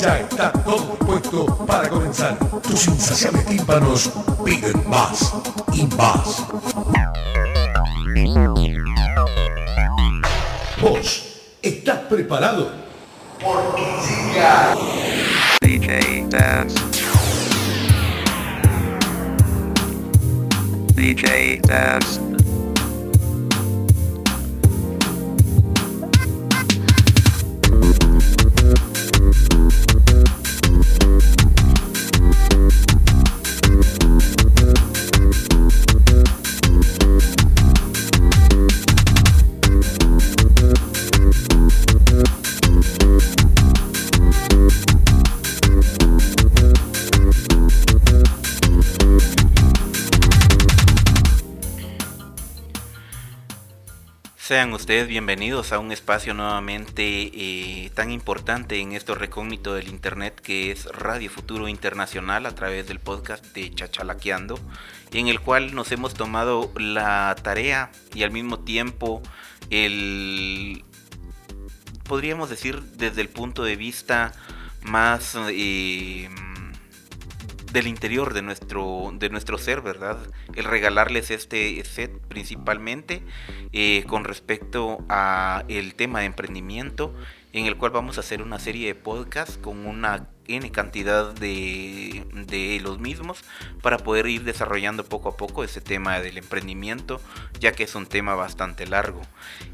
Ya está todo dispuesto para comenzar. Tus insaciables tímpanos piden más y más. ¿Vos estás preparado? Porque llega DJ Dance. DJ Dance. Sean ustedes bienvenidos a un espacio nuevamente eh, tan importante en esto recógnito del Internet que es Radio Futuro Internacional a través del podcast de Chachalaqueando, en el cual nos hemos tomado la tarea y al mismo tiempo el, podríamos decir desde el punto de vista más... Eh, del interior de nuestro, de nuestro ser, ¿verdad? El regalarles este set principalmente eh, con respecto a el tema de emprendimiento, en el cual vamos a hacer una serie de podcasts con una N cantidad de, de, los mismos para poder ir desarrollando poco a poco ese tema del emprendimiento, ya que es un tema bastante largo.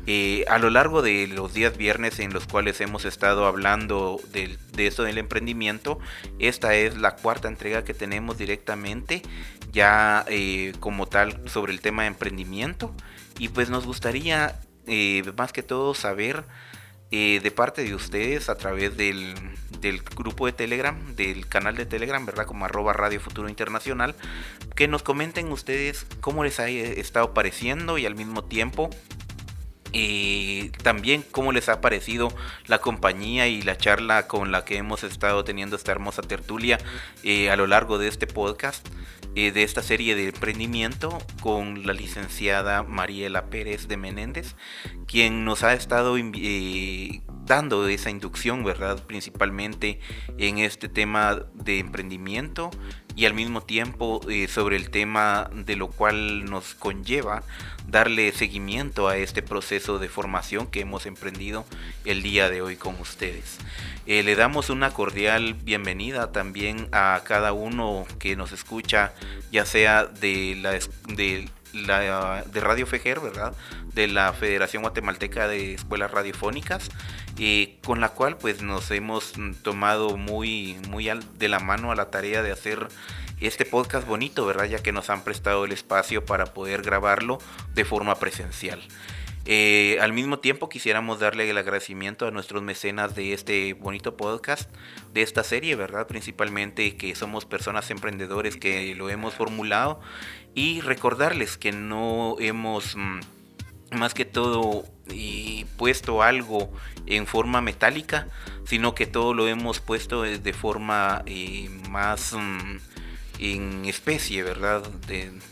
Eh, a lo largo de los días viernes en los cuales hemos estado hablando de, de esto del emprendimiento, esta es la cuarta entrega que tenemos directamente ya eh, como tal sobre el tema de emprendimiento y pues nos gustaría eh, más que todo saber de parte de ustedes a través del, del grupo de Telegram, del canal de Telegram, ¿verdad? Como arroba Radio Futuro Internacional, que nos comenten ustedes cómo les ha estado pareciendo y al mismo tiempo y también cómo les ha parecido la compañía y la charla con la que hemos estado teniendo esta hermosa tertulia eh, a lo largo de este podcast, eh, de esta serie de emprendimiento con la licenciada Mariela Pérez de Menéndez, quien nos ha estado eh, dando esa inducción, ¿verdad? Principalmente en este tema de emprendimiento y al mismo tiempo eh, sobre el tema de lo cual nos conlleva darle seguimiento a este proceso de formación que hemos emprendido el día de hoy con ustedes. Eh, le damos una cordial bienvenida también a cada uno que nos escucha, ya sea de la, de la de Radio Fejer, ¿verdad? De la Federación Guatemalteca de Escuelas Radiofónicas, con la cual pues nos hemos tomado muy, muy de la mano a la tarea de hacer este podcast bonito, ¿verdad? Ya que nos han prestado el espacio para poder grabarlo de forma presencial. Eh, al mismo tiempo quisiéramos darle el agradecimiento a nuestros mecenas de este bonito podcast, de esta serie, ¿verdad? Principalmente que somos personas emprendedores que lo hemos formulado y recordarles que no hemos... Mm, más que todo puesto algo en forma metálica, sino que todo lo hemos puesto de forma eh, más mm, en especie, ¿verdad?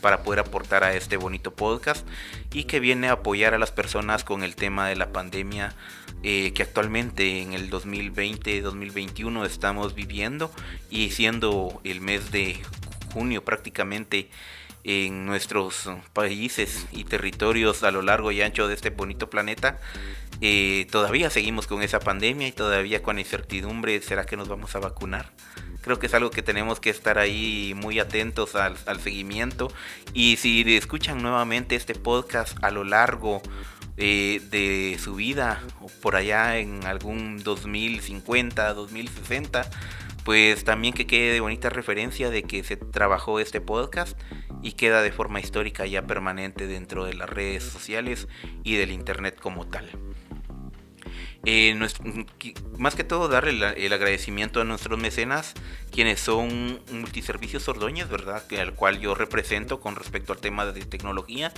para poder aportar a este bonito podcast y que viene a apoyar a las personas con el tema de la pandemia eh, que actualmente en el 2020-2021 estamos viviendo y siendo el mes de junio prácticamente en nuestros países y territorios a lo largo y ancho de este bonito planeta. Eh, todavía seguimos con esa pandemia y todavía con incertidumbre, ¿será que nos vamos a vacunar? Creo que es algo que tenemos que estar ahí muy atentos al, seguimiento. Y si escuchan nuevamente este podcast a lo largo eh, de su vida, o por allá en algún 2050, 2060, pues también que quede de bonita referencia de que se trabajó este podcast y queda de forma histórica ya permanente dentro de las redes sociales y del internet como tal. Eh, más que todo darle el agradecimiento a nuestros mecenas, quienes son Multiservicios Ordóñez, ¿verdad? Al cual yo represento con respecto al tema de tecnología,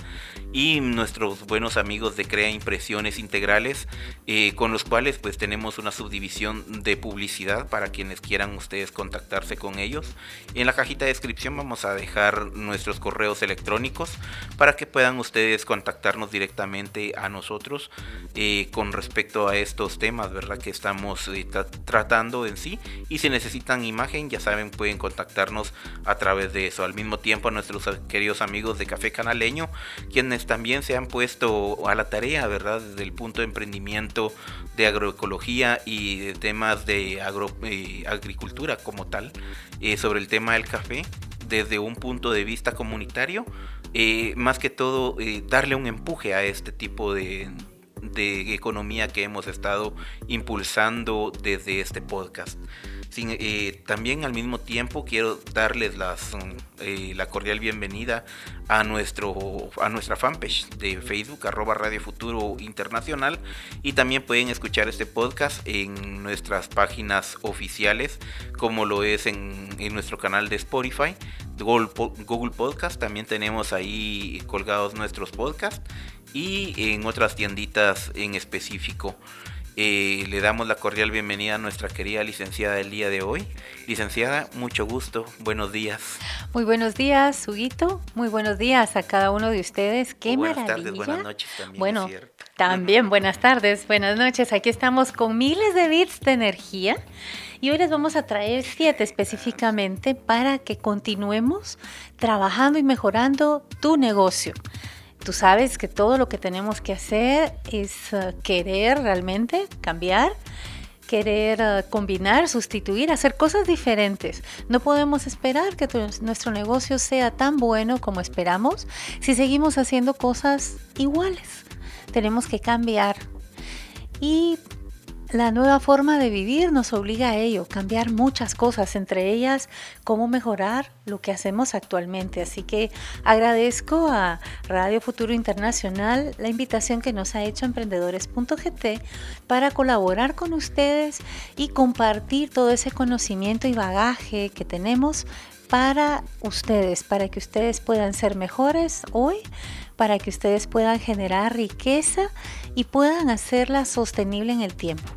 y nuestros buenos amigos de Crea Impresiones Integrales, eh, con los cuales pues tenemos una subdivisión de publicidad para quienes quieran ustedes contactarse con ellos. En la cajita de descripción vamos a dejar nuestros correos electrónicos para que puedan ustedes contactarnos directamente a nosotros eh, con respecto a esto temas, ¿verdad? Que estamos eh, tratando en sí. Y si necesitan imagen, ya saben, pueden contactarnos a través de eso. Al mismo tiempo, a nuestros queridos amigos de Café Canaleño, quienes también se han puesto a la tarea, ¿verdad? Desde el punto de emprendimiento de agroecología y de temas de eh, agricultura como tal, eh, sobre el tema del café desde un punto de vista comunitario, más que todo darle un empuje a este tipo de, de economía que hemos estado impulsando desde este podcast. Eh, también al mismo tiempo quiero darles las, eh, la cordial bienvenida a, nuestro, a nuestra fanpage de Facebook, arroba Radio Futuro Internacional. Y también pueden escuchar este podcast en nuestras páginas oficiales, como lo es en, en nuestro canal de Spotify, Google, Google Podcast. También tenemos ahí colgados nuestros podcasts y en otras tienditas en específico. Eh, le damos la cordial bienvenida a nuestra querida licenciada del día de hoy. Licenciada, mucho gusto, buenos días. Muy buenos días, Huguito. Muy buenos días a cada uno de ustedes. Qué buenas maravilla. tardes, buenas noches también. Bueno, también buenas tardes, buenas noches. Aquí estamos con miles de bits de energía y hoy les vamos a traer siete específicamente para que continuemos trabajando y mejorando tu negocio. Tú sabes que todo lo que tenemos que hacer es eh, querer realmente cambiar, querer eh, combinar, sustituir, hacer cosas diferentes. No podemos esperar que nuestro negocio sea tan bueno como esperamos si seguimos haciendo cosas iguales. Tenemos que cambiar. Y la nueva forma de vivir nos obliga a ello, cambiar muchas cosas, entre ellas cómo mejorar lo que hacemos actualmente. Así que agradezco a Radio Futuro Internacional la invitación que nos ha hecho emprendedores.gt para colaborar con ustedes y compartir todo ese conocimiento y bagaje que tenemos para ustedes, para que ustedes puedan ser mejores hoy, para que ustedes puedan generar riqueza y puedan hacerla sostenible en el tiempo.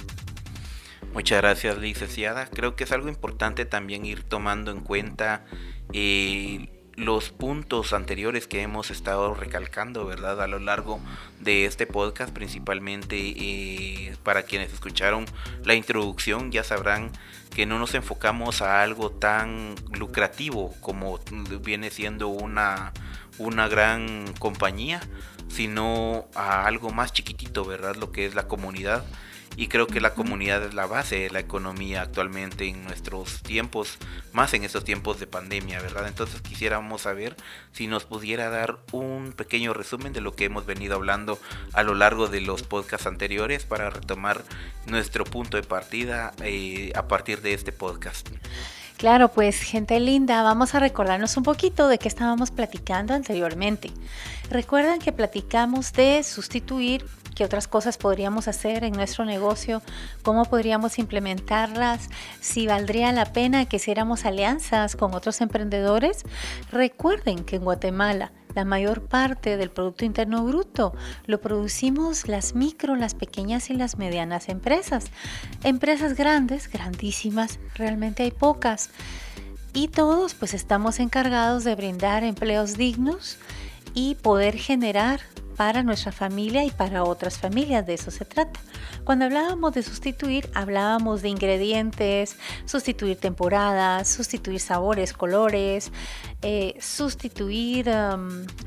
Muchas gracias, licenciada. Creo que es algo importante también ir tomando en cuenta eh, los puntos anteriores que hemos estado recalcando, ¿verdad? A lo largo de este podcast, principalmente eh, para quienes escucharon la introducción, ya sabrán que no nos enfocamos a algo tan lucrativo como viene siendo una, una gran compañía, sino a algo más chiquitito, ¿verdad? Lo que es la comunidad y creo que la comunidad es la base de la economía actualmente en nuestros tiempos, más en estos tiempos de pandemia, ¿verdad? Entonces quisiéramos saber si nos pudiera dar un pequeño resumen de lo que hemos venido hablando a lo largo de los podcasts anteriores para retomar nuestro punto de partida eh, a partir de este podcast. Claro, pues gente linda, vamos a recordarnos un poquito de qué estábamos platicando anteriormente. Recuerdan que platicamos de sustituir qué otras cosas podríamos hacer en nuestro negocio, cómo podríamos implementarlas, si valdría la pena que hiciéramos alianzas con otros emprendedores. Recuerden que en Guatemala la mayor parte del Producto Interno Bruto lo producimos las micro, las pequeñas y las medianas empresas. Empresas grandes, grandísimas, realmente hay pocas. Y todos pues estamos encargados de brindar empleos dignos y poder generar para nuestra familia y para otras familias, de eso se trata. Cuando hablábamos de sustituir, hablábamos de ingredientes, sustituir temporadas, sustituir sabores, colores, eh, sustituir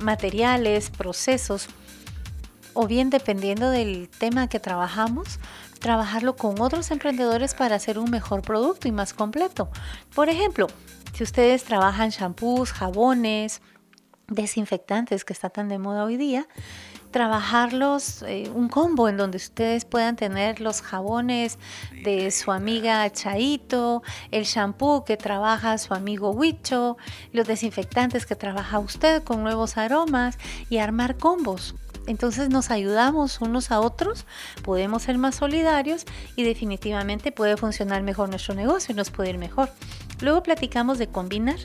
materiales, procesos, o bien dependiendo del tema que trabajamos, trabajarlo con otros emprendedores para hacer un mejor producto y más completo. Por ejemplo, si ustedes trabajan shampoos, jabones, desinfectantes que está tan de moda hoy día, trabajarlos, eh, un combo en donde ustedes puedan tener los jabones de su amiga Chaito, el shampoo que trabaja su amigo Huicho, los desinfectantes que trabaja usted con nuevos aromas y armar combos. Entonces nos ayudamos unos a otros, podemos ser más solidarios y definitivamente puede funcionar mejor nuestro negocio y nos puede ir mejor. Luego platicamos de combinar.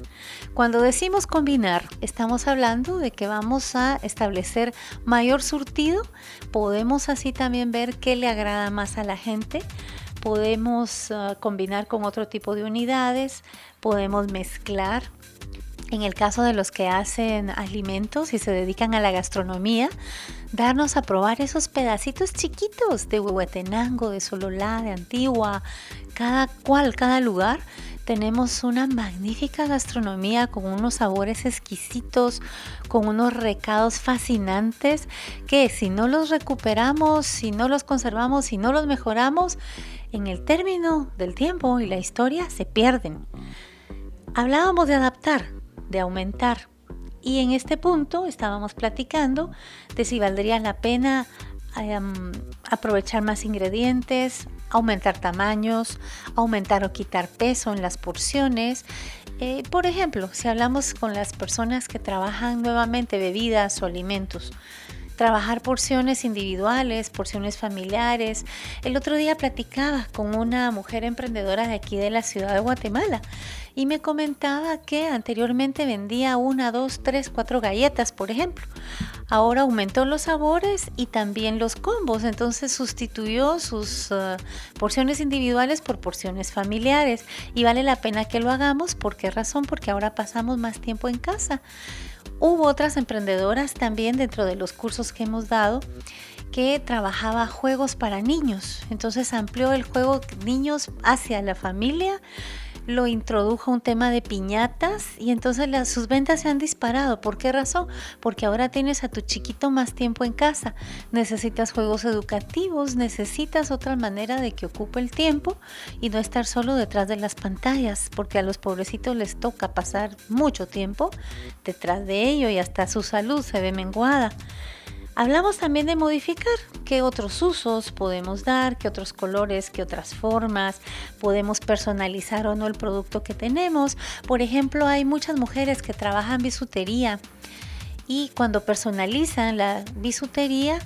Cuando decimos combinar, estamos hablando de que vamos a establecer mayor surtido. Podemos así también ver qué le agrada más a la gente. Podemos ah, combinar con otro tipo de unidades. Podemos mezclar en el caso de los que hacen alimentos y se dedican a la gastronomía, darnos a probar esos pedacitos chiquitos de Huehuetenango, de Sololá, de Antigua, cada cual, cada lugar. Tenemos una magnífica gastronomía con unos sabores exquisitos, con unos recados fascinantes que si no los recuperamos, si no los conservamos, si no los mejoramos, en el término del tiempo y la historia se pierden. Hablábamos de adaptar, de aumentar. Y en este punto estábamos platicando de si valdría la pena em, aprovechar más ingredientes, aumentar tamaños, aumentar o quitar peso en las porciones. Eh, por ejemplo, si hablamos con las personas que trabajan nuevamente bebidas o alimentos, trabajar porciones individuales, porciones familiares. El otro día platicaba con una mujer emprendedora de aquí de la ciudad de Guatemala y me comentaba que anteriormente vendía una, dos, tres, cuatro galletas, por ejemplo. Ahora aumentó los sabores y también los combos, entonces sustituyó sus uh, porciones individuales por porciones familiares y vale la pena que lo hagamos. ¿Por qué razón? Porque ahora pasamos más tiempo en casa. Hubo otras emprendedoras también dentro de los cursos que hemos dado que trabajaba juegos para niños. Entonces amplió el juego niños hacia la familia lo introdujo un tema de piñatas y entonces las, sus ventas se han disparado. ¿Por qué razón? Porque ahora tienes a tu chiquito más tiempo en casa. Necesitas juegos educativos, necesitas otra manera de que ocupe el tiempo y no estar solo detrás de las pantallas, porque a los pobrecitos les toca pasar mucho tiempo detrás de ello y hasta su salud se ve menguada. Hablamos también de modificar, qué otros usos podemos dar, qué otros colores, qué otras formas, podemos personalizar o no el producto que tenemos. Por ejemplo, hay muchas mujeres que trabajan bisutería y cuando personalizan la bisutería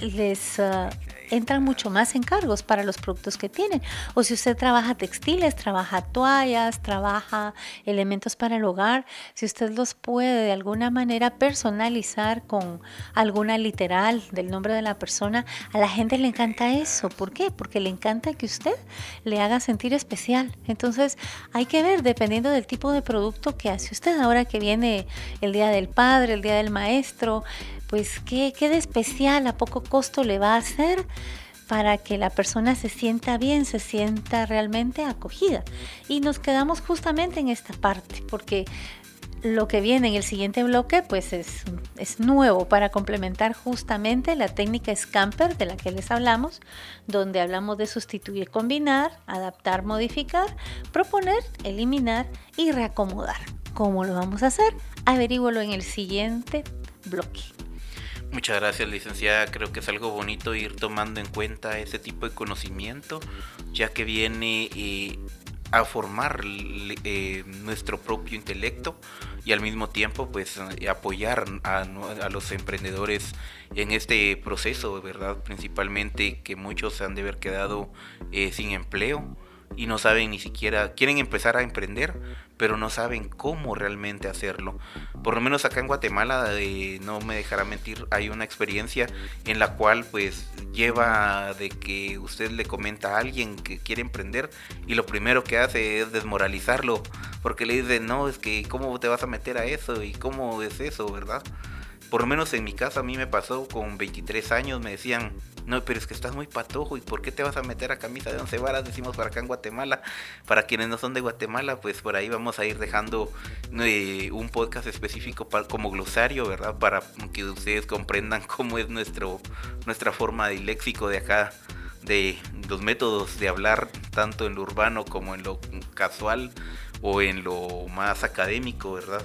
les uh, entran mucho más encargos para los productos que tienen. O si usted trabaja textiles, trabaja toallas, trabaja elementos para el hogar, si usted los puede de alguna manera personalizar con alguna literal del nombre de la persona, a la gente le encanta eso. ¿Por qué? Porque le encanta que usted le haga sentir especial. Entonces hay que ver dependiendo del tipo de producto que hace usted. Ahora que viene el Día del Padre, el Día del Maestro, pues ¿qué, qué de especial, a poco costo le va a hacer para que la persona se sienta bien, se sienta realmente acogida. Y nos quedamos justamente en esta parte, porque lo que viene en el siguiente bloque pues es, es, nuevo para complementar justamente la técnica Scamper de la que les hablamos, donde hablamos de sustituir, combinar, adaptar, modificar, proponer, eliminar y reacomodar. ¿Cómo lo vamos a hacer? Averígualo en el siguiente bloque. Muchas gracias, licenciada. Creo que es algo bonito ir tomando en cuenta ese tipo de conocimiento, ya que viene eh, a formar eh, nuestro propio intelecto y al mismo tiempo pues eh, apoyar a, a, los emprendedores en este proceso, ¿verdad? Principalmente que muchos se han de haber quedado sin empleo y no saben ni siquiera, quieren empezar a emprender, pero no saben cómo realmente hacerlo. Por lo menos acá en Guatemala, no me dejará mentir, hay una experiencia en la cual pues lleva de que usted le comenta a alguien que quiere emprender y lo primero que hace es desmoralizarlo, porque le dice, no, es que cómo te vas a meter a eso y cómo es eso, ¿verdad? Por lo menos en mi caso a mí me pasó con 23 años, me decían, no, pero es que estás muy patojo y ¿por qué te vas a meter a camisa de once varas? Decimos para acá en Guatemala. Para quienes no son de Guatemala, pues por ahí vamos a ir dejando eh, un podcast específico como glosario, ¿verdad? Para que ustedes comprendan cómo es nuestro, nuestra forma de léxico de acá de los métodos de hablar tanto en lo urbano como en lo casual o en lo más académico, ¿verdad?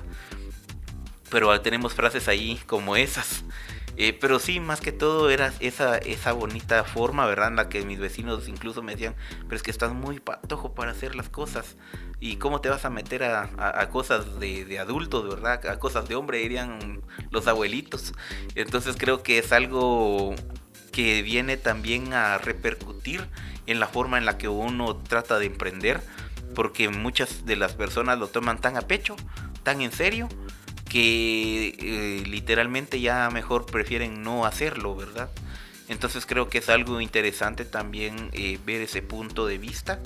Pero tenemos frases ahí como esas. Eh, pero sí, más que todo era esa, esa bonita forma, ¿verdad? En la que mis vecinos incluso me decían, pero es que estás muy patojo para hacer las cosas. ¿Y cómo te vas a meter a, cosas de, de adultos, ¿verdad? A cosas de hombre, dirían los abuelitos. Entonces creo que es algo que viene también a repercutir en la forma en la que uno trata de emprender, porque muchas de las personas lo toman tan a pecho, tan en serio, que eh, literalmente ya mejor prefieren no hacerlo, ¿verdad? Entonces creo que es algo interesante también eh, ver ese punto de vista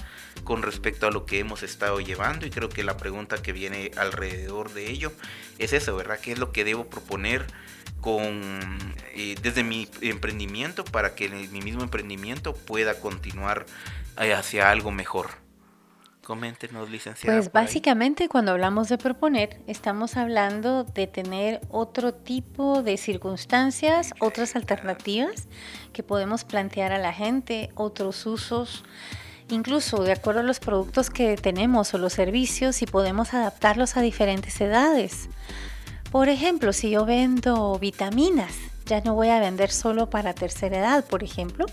con respecto a lo que hemos estado llevando y creo que la pregunta que viene alrededor de ello es eso, ¿verdad? ¿Qué es lo que debo proponer? con eh, desde mi emprendimiento para que mi mismo emprendimiento pueda continuar eh, hacia algo mejor. Coméntenos, licenciada. Pues básicamente cuando hablamos de proponer, estamos hablando de tener otro tipo de circunstancias, otras alternativas que podemos plantear a la gente, otros usos, incluso de acuerdo a los productos que tenemos o los servicios y podemos adaptarlos a diferentes edades. Por ejemplo, si yo vendo vitaminas, ya no voy a vender solo para tercera edad, por ejemplo,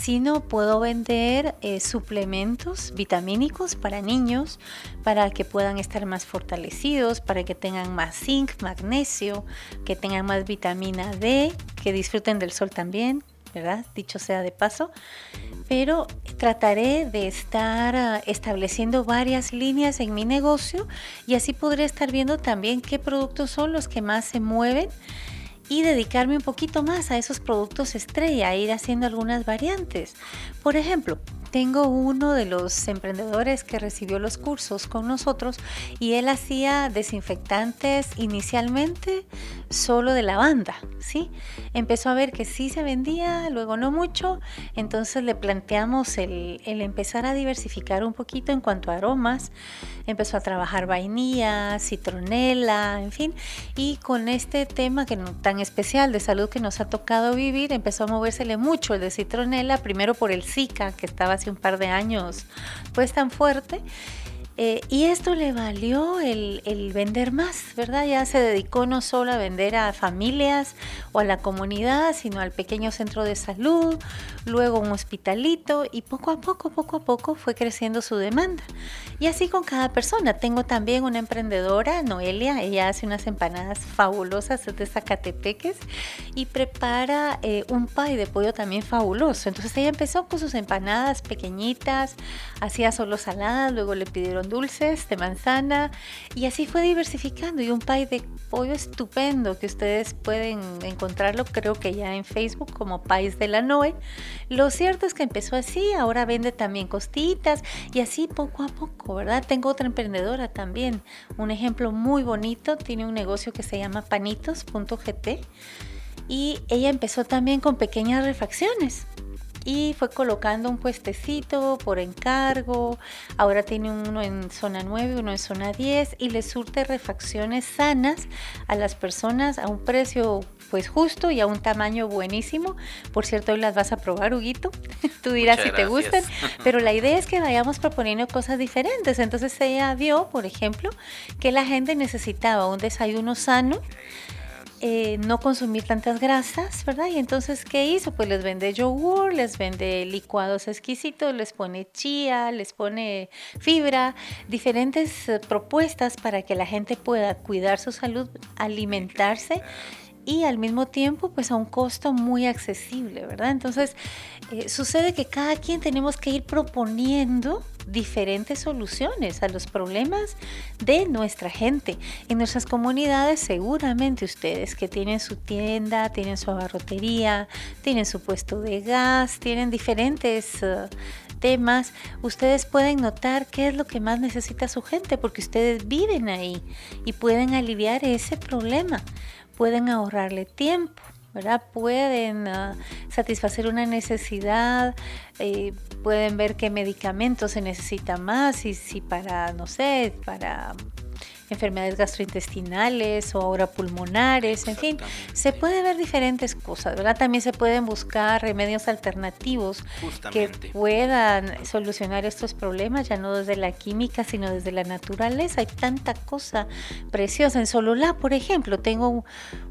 sino puedo vender eh, suplementos vitamínicos para niños, para que puedan estar más fortalecidos, para que tengan más zinc, magnesio, que tengan más vitamina D, que disfruten del sol también, ¿verdad? Dicho sea de paso. Pero trataré de estar ah, estableciendo varias líneas en mi negocio y así podré estar viendo también qué productos son los que más se mueven y dedicarme un poquito más a esos productos estrella, ir haciendo algunas variantes. Por ejemplo, tengo uno de los emprendedores que recibió los cursos con nosotros y él hacía desinfectantes inicialmente solo de lavanda, ¿sí? Empezó a ver que sí se vendía, luego no mucho, entonces le planteamos el, el empezar a diversificar un poquito en cuanto a aromas, empezó a trabajar vainilla, citronela, en fin, y con este tema que tan especial de salud que nos ha tocado vivir, empezó a movérsele mucho el de citronela, primero por el Zika, que estaba hace un par de años pues tan fuerte, eh, y esto le valió el, vender más, ¿verdad? Ya se dedicó no solo a vender a familias o a la comunidad, sino al pequeño centro de salud, luego un hospitalito y poco a poco, poco a poco fue creciendo su demanda. Y así con cada persona. Tengo también una emprendedora, Noelia, ella hace unas empanadas fabulosas de Zacatepeques y prepara eh, un pie de pollo también fabuloso. Entonces ella empezó con sus empanadas pequeñitas, hacía solo saladas, luego le pidieron dulces de manzana y así fue diversificando y un pie de pollo estupendo que ustedes pueden encontrarlo creo que ya en Facebook como Pais de la Noe. Lo cierto es que empezó así, ahora vende también costitas y así poco a poco, ¿verdad? Tengo otra emprendedora también, un ejemplo muy bonito, tiene un negocio que se llama panitos.gt y ella empezó también con pequeñas refacciones y fue colocando un puestecito por encargo. Ahora tiene uno en zona 9, uno en zona 10 y le surte refacciones sanas a las personas a un precio pues justo y a un tamaño buenísimo. Por cierto, hoy las vas a probar, Huguito. Tú dirás si te gustan, pero la idea es que vayamos proponiendo cosas diferentes. Entonces ella vio, por ejemplo, que la gente necesitaba un desayuno sano eh, no consumir tantas grasas, ¿verdad? Y entonces, ¿qué hizo? Pues les vende yogur, les vende licuados exquisitos, les pone chía, les pone fibra, diferentes eh, propuestas para que la gente pueda cuidar su salud, alimentarse y al mismo tiempo pues a un costo muy accesible, ¿verdad? Entonces eh, sucede que cada quien tenemos que ir proponiendo diferentes soluciones a los problemas de nuestra gente. En nuestras comunidades seguramente ustedes que tienen su tienda, tienen su abarrotería, tienen su puesto de gas, tienen diferentes... Eh, temas, ustedes pueden notar qué es lo que más necesita su gente porque ustedes viven ahí y pueden aliviar ese problema. Pueden ahorrarle tiempo. ¿verdad? Pueden ah, satisfacer una necesidad, eh, pueden ver qué medicamentos se necesita más, y si para, no sé, para enfermedades gastrointestinales o ahora pulmonares, en fin, se puede ver diferentes cosas, ¿verdad? También se pueden buscar remedios alternativos que puedan solucionar estos problemas, ya no desde la química, sino desde la naturaleza. Hay tanta cosa preciosa. En Sololá, por ejemplo, tengo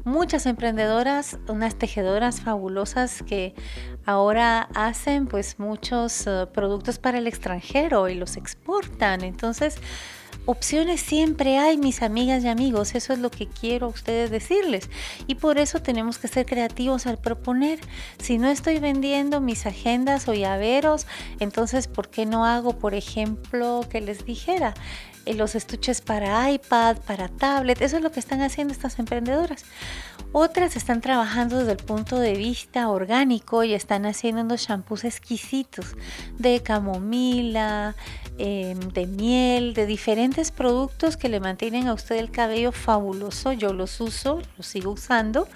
muchas emprendedoras, unas tejedoras fabulosas que ahora hacen pues muchos eh, productos para el extranjero y los exportan. Entonces, Opciones siempre hay, mis amigas y amigos, eso es lo que quiero a ustedes decirles. Y por eso tenemos que ser creativos al proponer. Si no estoy vendiendo mis agendas o llaveros, entonces ¿por qué no hago, por ejemplo, que les dijera? Eh, los estuches para iPad, para tablet, eso es lo que están haciendo estas emprendedoras. Otras están trabajando desde el punto de vista orgánico y están haciendo unos shampoos exquisitos de camomila, em, de miel, de diferentes productos que le mantienen a usted el cabello fabuloso. Yo los uso, los sigo usando.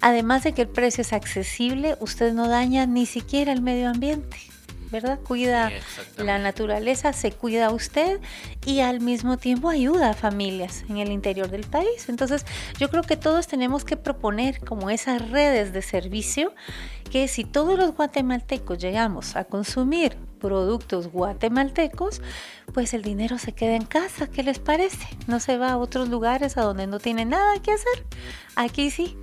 Además de que el precio es accesible, usted no daña ni siquiera el medio ambiente. ¿Verdad? Cuida la naturaleza, se cuida usted y al mismo tiempo ayuda a familias en el interior del país. Entonces, yo creo que todos tenemos que proponer como esas redes de servicio que si todos los guatemaltecos llegamos a consumir productos guatemaltecos, pues el dinero se queda en casa, ¿qué les parece? No se va a otros lugares a donde no tiene nada que hacer. Aquí sí.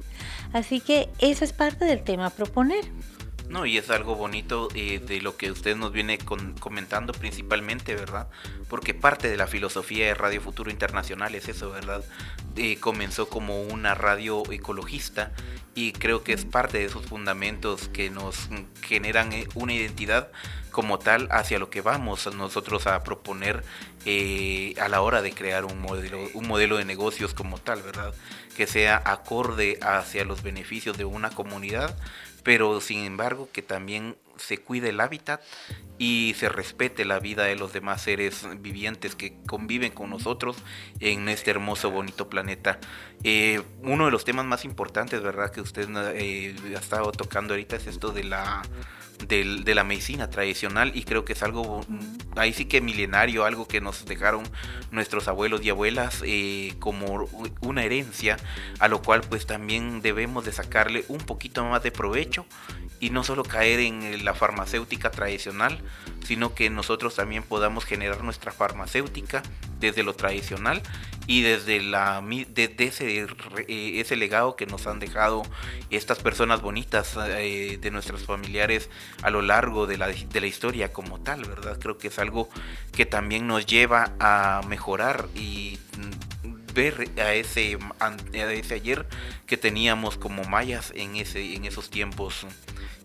Así que eso es parte del tema proponer. No, y es algo bonito eh, de lo que usted nos viene comentando principalmente, ¿verdad? Porque parte de la filosofía de Radio Futuro Internacional es eso, ¿verdad? Eh, comenzó como una radio ecologista y creo que es parte de esos fundamentos que nos generan eh, una identidad como tal hacia lo que vamos nosotros a proponer a la hora de crear un modelo, un modelo de negocios como tal, ¿verdad? Que sea acorde hacia los beneficios de una comunidad pero sin embargo que también se cuide el hábitat y se respete la vida de los demás seres vivientes que conviven con nosotros en este hermoso, bonito planeta. Eh, uno de los temas más importantes, ¿verdad? Que usted eh, ha estado tocando ahorita es esto de la de, la medicina tradicional y creo que es algo ahí sí que milenario, algo que nos dejaron nuestros abuelos y abuelas eh, como una herencia, a lo cual pues también debemos de sacarle un poquito más de provecho y no solo caer en la farmacéutica tradicional, sino que nosotros también podamos generar nuestra farmacéutica desde lo tradicional y desde la ese, eh, ese legado que nos han dejado estas personas bonitas eh, de nuestros familiares a lo largo de la, de la historia como tal, ¿verdad? Creo que es algo que también nos lleva a mejorar y ver a ese, a ese ayer que teníamos como mayas en, ese, en esos tiempos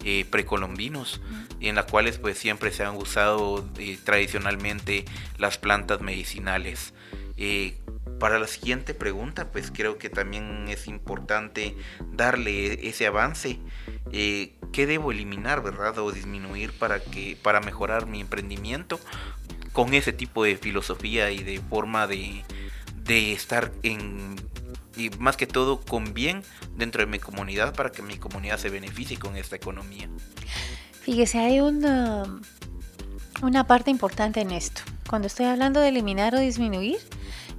eh, precolombinos y en las cuales pues siempre se han usado eh, tradicionalmente las plantas medicinales. Eh, para la siguiente pregunta pues creo que también es importante darle ese avance. ¿Qué debo eliminar, verdad? O disminuir para, que, para mejorar mi emprendimiento con ese tipo de filosofía y de forma de, de estar en y más que todo con bien dentro de mi comunidad para que mi comunidad se beneficie con esta economía. Fíjese, hay una, una parte importante en esto. Cuando estoy hablando de eliminar o disminuir,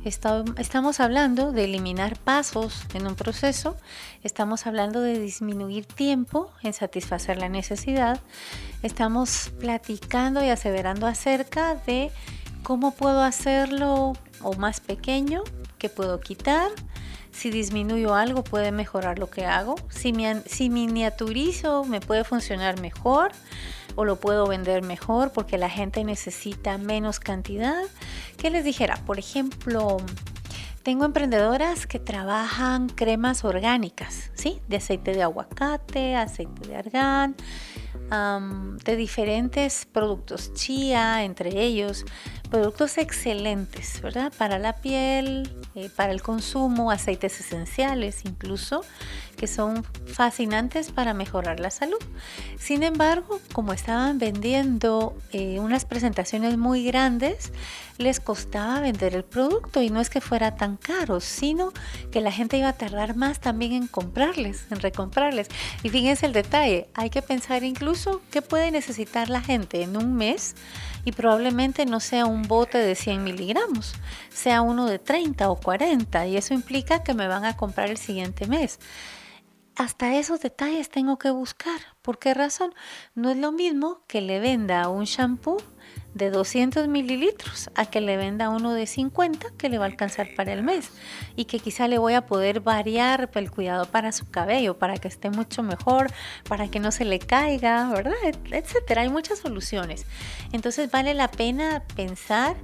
estamos hablando de eliminar pasos en un proceso, estamos hablando de disminuir tiempo en satisfacer la necesidad, estamos platicando y aseverando acerca de cómo puedo hacerlo o más pequeño, qué puedo quitar, si disminuyo algo puede mejorar lo que hago. Si, si miniaturizo me puede funcionar mejor o lo puedo vender mejor porque la gente necesita menos cantidad. ¿Qué les dijera? Por ejemplo, tengo emprendedoras que trabajan cremas orgánicas, ¿sí? De aceite de aguacate, aceite de argán, de diferentes productos, chía entre ellos, productos excelentes, ¿verdad? Para la piel, eh, para el consumo, aceites esenciales incluso, que son fascinantes para mejorar la salud. Sin embargo, como estaban vendiendo eh, unas presentaciones muy grandes, les costaba vender el producto y no es que fuera tan caro, sino que la gente iba a tardar más también en comprarles, en recomprarles. Y fíjense el detalle, hay que pensar incluso qué puede necesitar la gente en un mes y probablemente no sea un bote de 100 miligramos, sea uno de 30 o 40 y eso implica que me van a comprar el siguiente mes hasta esos detalles tengo que buscar. ¿Por qué razón? No es lo mismo que le venda un shampoo de 200 mililitros a que le venda uno de 50 que le va a alcanzar para el mes y que quizá le voy a poder variar el cuidado para su cabello, para que esté mucho mejor, para que no se le caiga, ¿verdad? Etcétera. Hay muchas soluciones. Entonces vale la pena pensar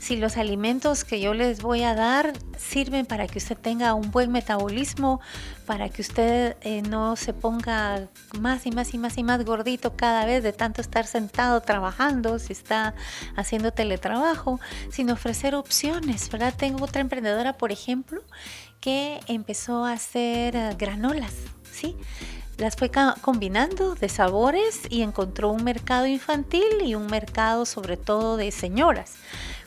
si los alimentos que yo les voy a dar sirven para que usted tenga un buen metabolismo, para que usted eh, no se ponga más y más y más y más gordito cada vez de tanto estar sentado trabajando, si está haciendo teletrabajo, sin ofrecer opciones, ¿verdad? Tengo otra emprendedora, por ejemplo, que empezó a hacer eh, granolas, ¿sí? Las fue combinando de sabores y encontró un mercado infantil y un mercado sobre todo de señoras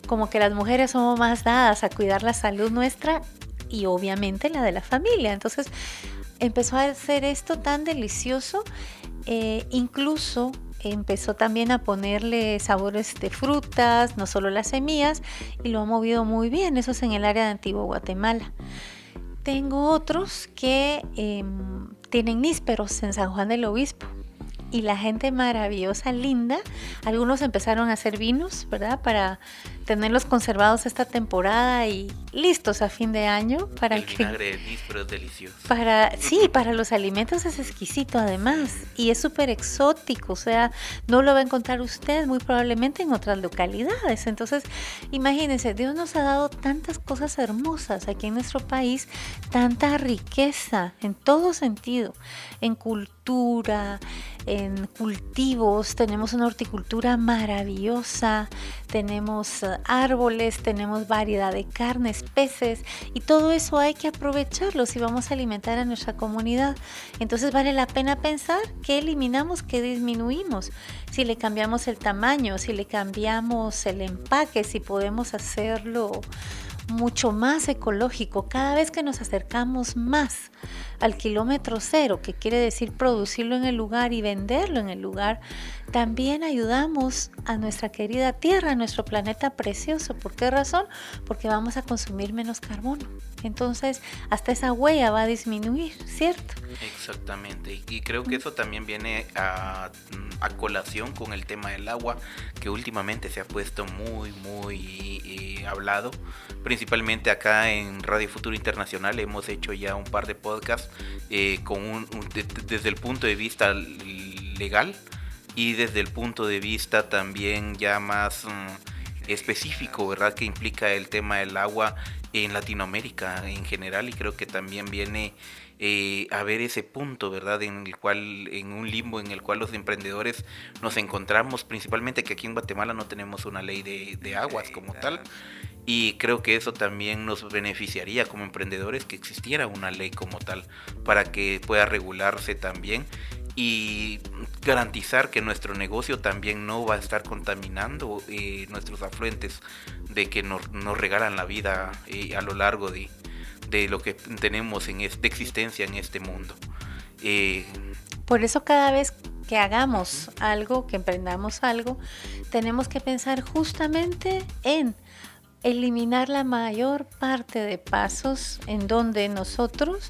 como que las mujeres somos más dadas a cuidar la salud nuestra y obviamente la de la familia. Entonces empezó a hacer esto tan delicioso, eh, incluso empezó también a ponerle sabores de frutas, no solo las semillas, y lo ha movido muy bien. Eso es en el área de Antiguo Guatemala. Tengo otros que em, tienen nísperos en San Juan del Obispo y la gente maravillosa, linda. Algunos empezaron a hacer vinos, ¿verdad? Para tenerlos conservados esta temporada y listos a fin de año para el que vinagre es delicioso. Para sí, para los alimentos es exquisito además y es súper exótico, o sea, no lo va a encontrar usted muy probablemente en otras localidades. Entonces, imagínense, Dios nos ha dado tantas cosas hermosas aquí en nuestro país, tanta riqueza en todo sentido, en cultura, en cultivos, tenemos una horticultura maravillosa, tenemos árboles, tenemos variedad de carnes, peces y todo eso hay que aprovecharlo si vamos a alimentar a nuestra comunidad. Entonces vale la pena pensar qué eliminamos, qué disminuimos, si le cambiamos el tamaño, si le cambiamos el empaque, si podemos hacerlo mucho más ecológico cada vez que nos acercamos más al kilómetro cero, que quiere decir producirlo en el lugar y venderlo en el lugar, también ayudamos a nuestra querida Tierra, a nuestro planeta precioso. ¿Por qué razón? Porque vamos a consumir menos carbono. Entonces, hasta esa huella va a disminuir, ¿cierto? Exactamente. Y creo que eso también viene a, colación con el tema del agua, que últimamente se ha puesto muy, muy eh, hablado. Principalmente acá en Radio Futuro Internacional hemos hecho ya un par de podcasts eh, con desde el punto de vista legal y desde el punto de vista también ya más mm, específico, ¿verdad? Que implica el tema del agua en Latinoamérica en general y creo que también viene eh, a ver ese punto, ¿verdad? En el cual, en un limbo en el cual los emprendedores nos encontramos, principalmente que aquí en Guatemala no tenemos una ley de, de aguas como tal. Y creo que eso también nos beneficiaría como emprendedores que existiera una ley como tal para que pueda regularse también y garantizar que nuestro negocio también no va a estar contaminando eh, nuestros afluentes de que nos, regalan la vida eh, a lo largo de, lo que tenemos en esta existencia en este mundo. Eh, Por eso cada vez que hagamos algo, que emprendamos algo, tenemos que pensar justamente en eliminar la mayor parte de pasos en donde nosotros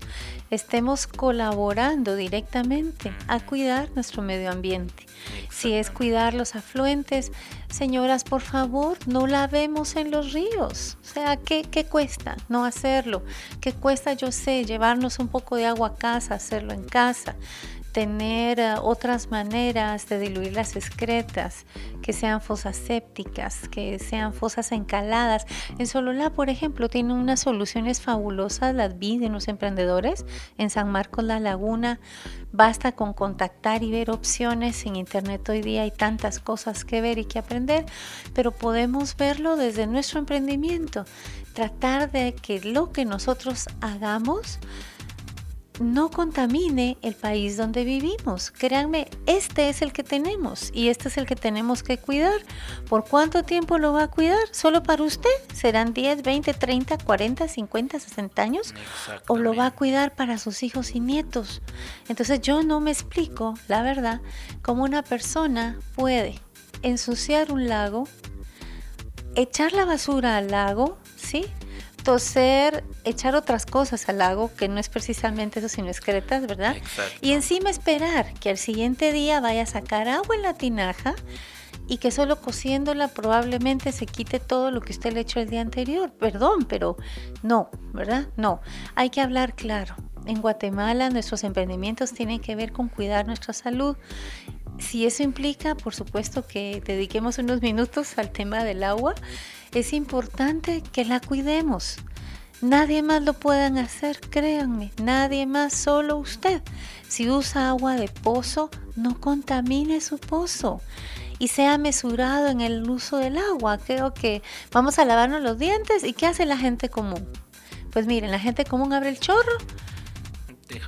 estemos colaborando directamente a cuidar nuestro medio ambiente. Si es cuidar los afluentes, señoras, por favor, no lavemos en los ríos. O sea, ¿qué, ¿qué, cuesta no hacerlo? ¿Qué cuesta, yo sé, llevarnos un poco de agua a casa, hacerlo en casa? Tener eh, otras maneras de diluir las excretas, que sean fosas sépticas, que sean fosas encaladas. En Sololá, por ejemplo, tiene unas soluciones fabulosas, las vi de los emprendedores. En San Marcos, La Laguna, basta con contactar y ver opciones. En Internet hoy día hay tantas cosas que ver y que aprender, pero podemos verlo desde nuestro emprendimiento. Tratar de que lo que nosotros hagamos no contamine el país donde vivimos. Créanme, este es el que tenemos y este es el que tenemos que cuidar. ¿Por cuánto tiempo lo va a cuidar? ¿Solo para usted? ¿Serán 10, 20, 30, 40, 50, 60 años? ¿O lo va a cuidar para sus hijos y nietos? Entonces yo no me explico, la verdad, cómo una persona puede ensuciar un lago, echar la basura al lago, ¿sí? Toser, echar otras cosas al lago, que no es precisamente eso, sino excretas, ¿verdad? Y encima esperar que al siguiente día vaya a sacar agua en la tinaja y que solo cociéndola probablemente se quite todo lo que usted le echó el día anterior. Perdón, pero no, ¿verdad? No, hay que hablar claro. En Guatemala nuestros emprendimientos tienen que ver con cuidar nuestra salud. Si eso implica, por supuesto, que dediquemos unos minutos al tema del agua, es importante que la cuidemos. Nadie más lo puedan hacer, créanme, nadie más, solo usted. Si usa agua de pozo, no contamine su pozo y sea mesurado en el uso del agua. Creo que vamos a lavarnos los dientes y ¿qué hace la gente común? Pues miren, la gente común abre el chorro,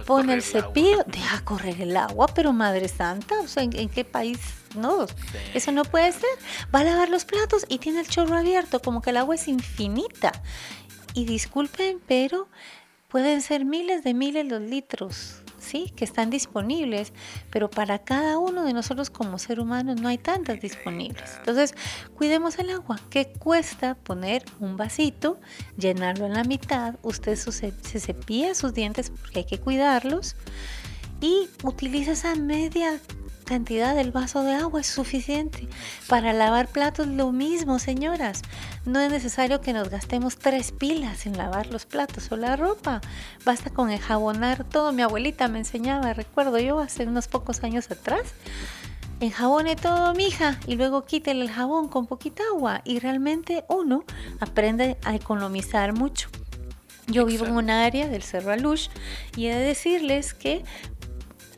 pone el cepillo, deja correr el agua, pero Madre Santa, o sea, ¿en, qué país? No, eso no puede ser. Va a lavar los platos y tiene el chorro abierto, como que el agua es infinita. Y disculpen, pero pueden ser miles de miles los litros ¿sí? que están disponibles, pero para cada uno de nosotros como ser humano no hay tantas disponibles. Entonces, cuidemos el agua. ¿Qué cuesta poner un vasito, llenarlo en la mitad? Usted se cepilla sus dientes porque hay que cuidarlos y utiliza esa media cantidad del vaso de agua es suficiente. Para lavar platos lo mismo, señoras. No es necesario que nos gastemos tres pilas en lavar los platos o la ropa. Basta con enjabonar todo. Mi abuelita me enseñaba, recuerdo yo hace unos pocos años atrás. Enjabone todo, mija, y luego quítele el jabón con poquita agua. Y realmente uno aprende a economizar mucho. Yo vivo en un área del Cerro Alush y he de decirles que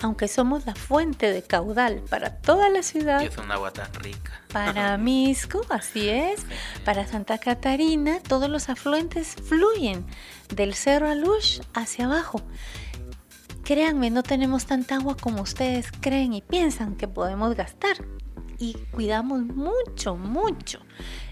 aunque somos la fuente de caudal para toda la ciudad. es un agua tan rica. Para Misco, así es. Para Santa Catarina, todos los afluentes fluyen del Cerro Alush hacia abajo. Créanme, no tenemos tanta agua como ustedes creen y piensan que podemos gastar. Y cuidamos mucho, mucho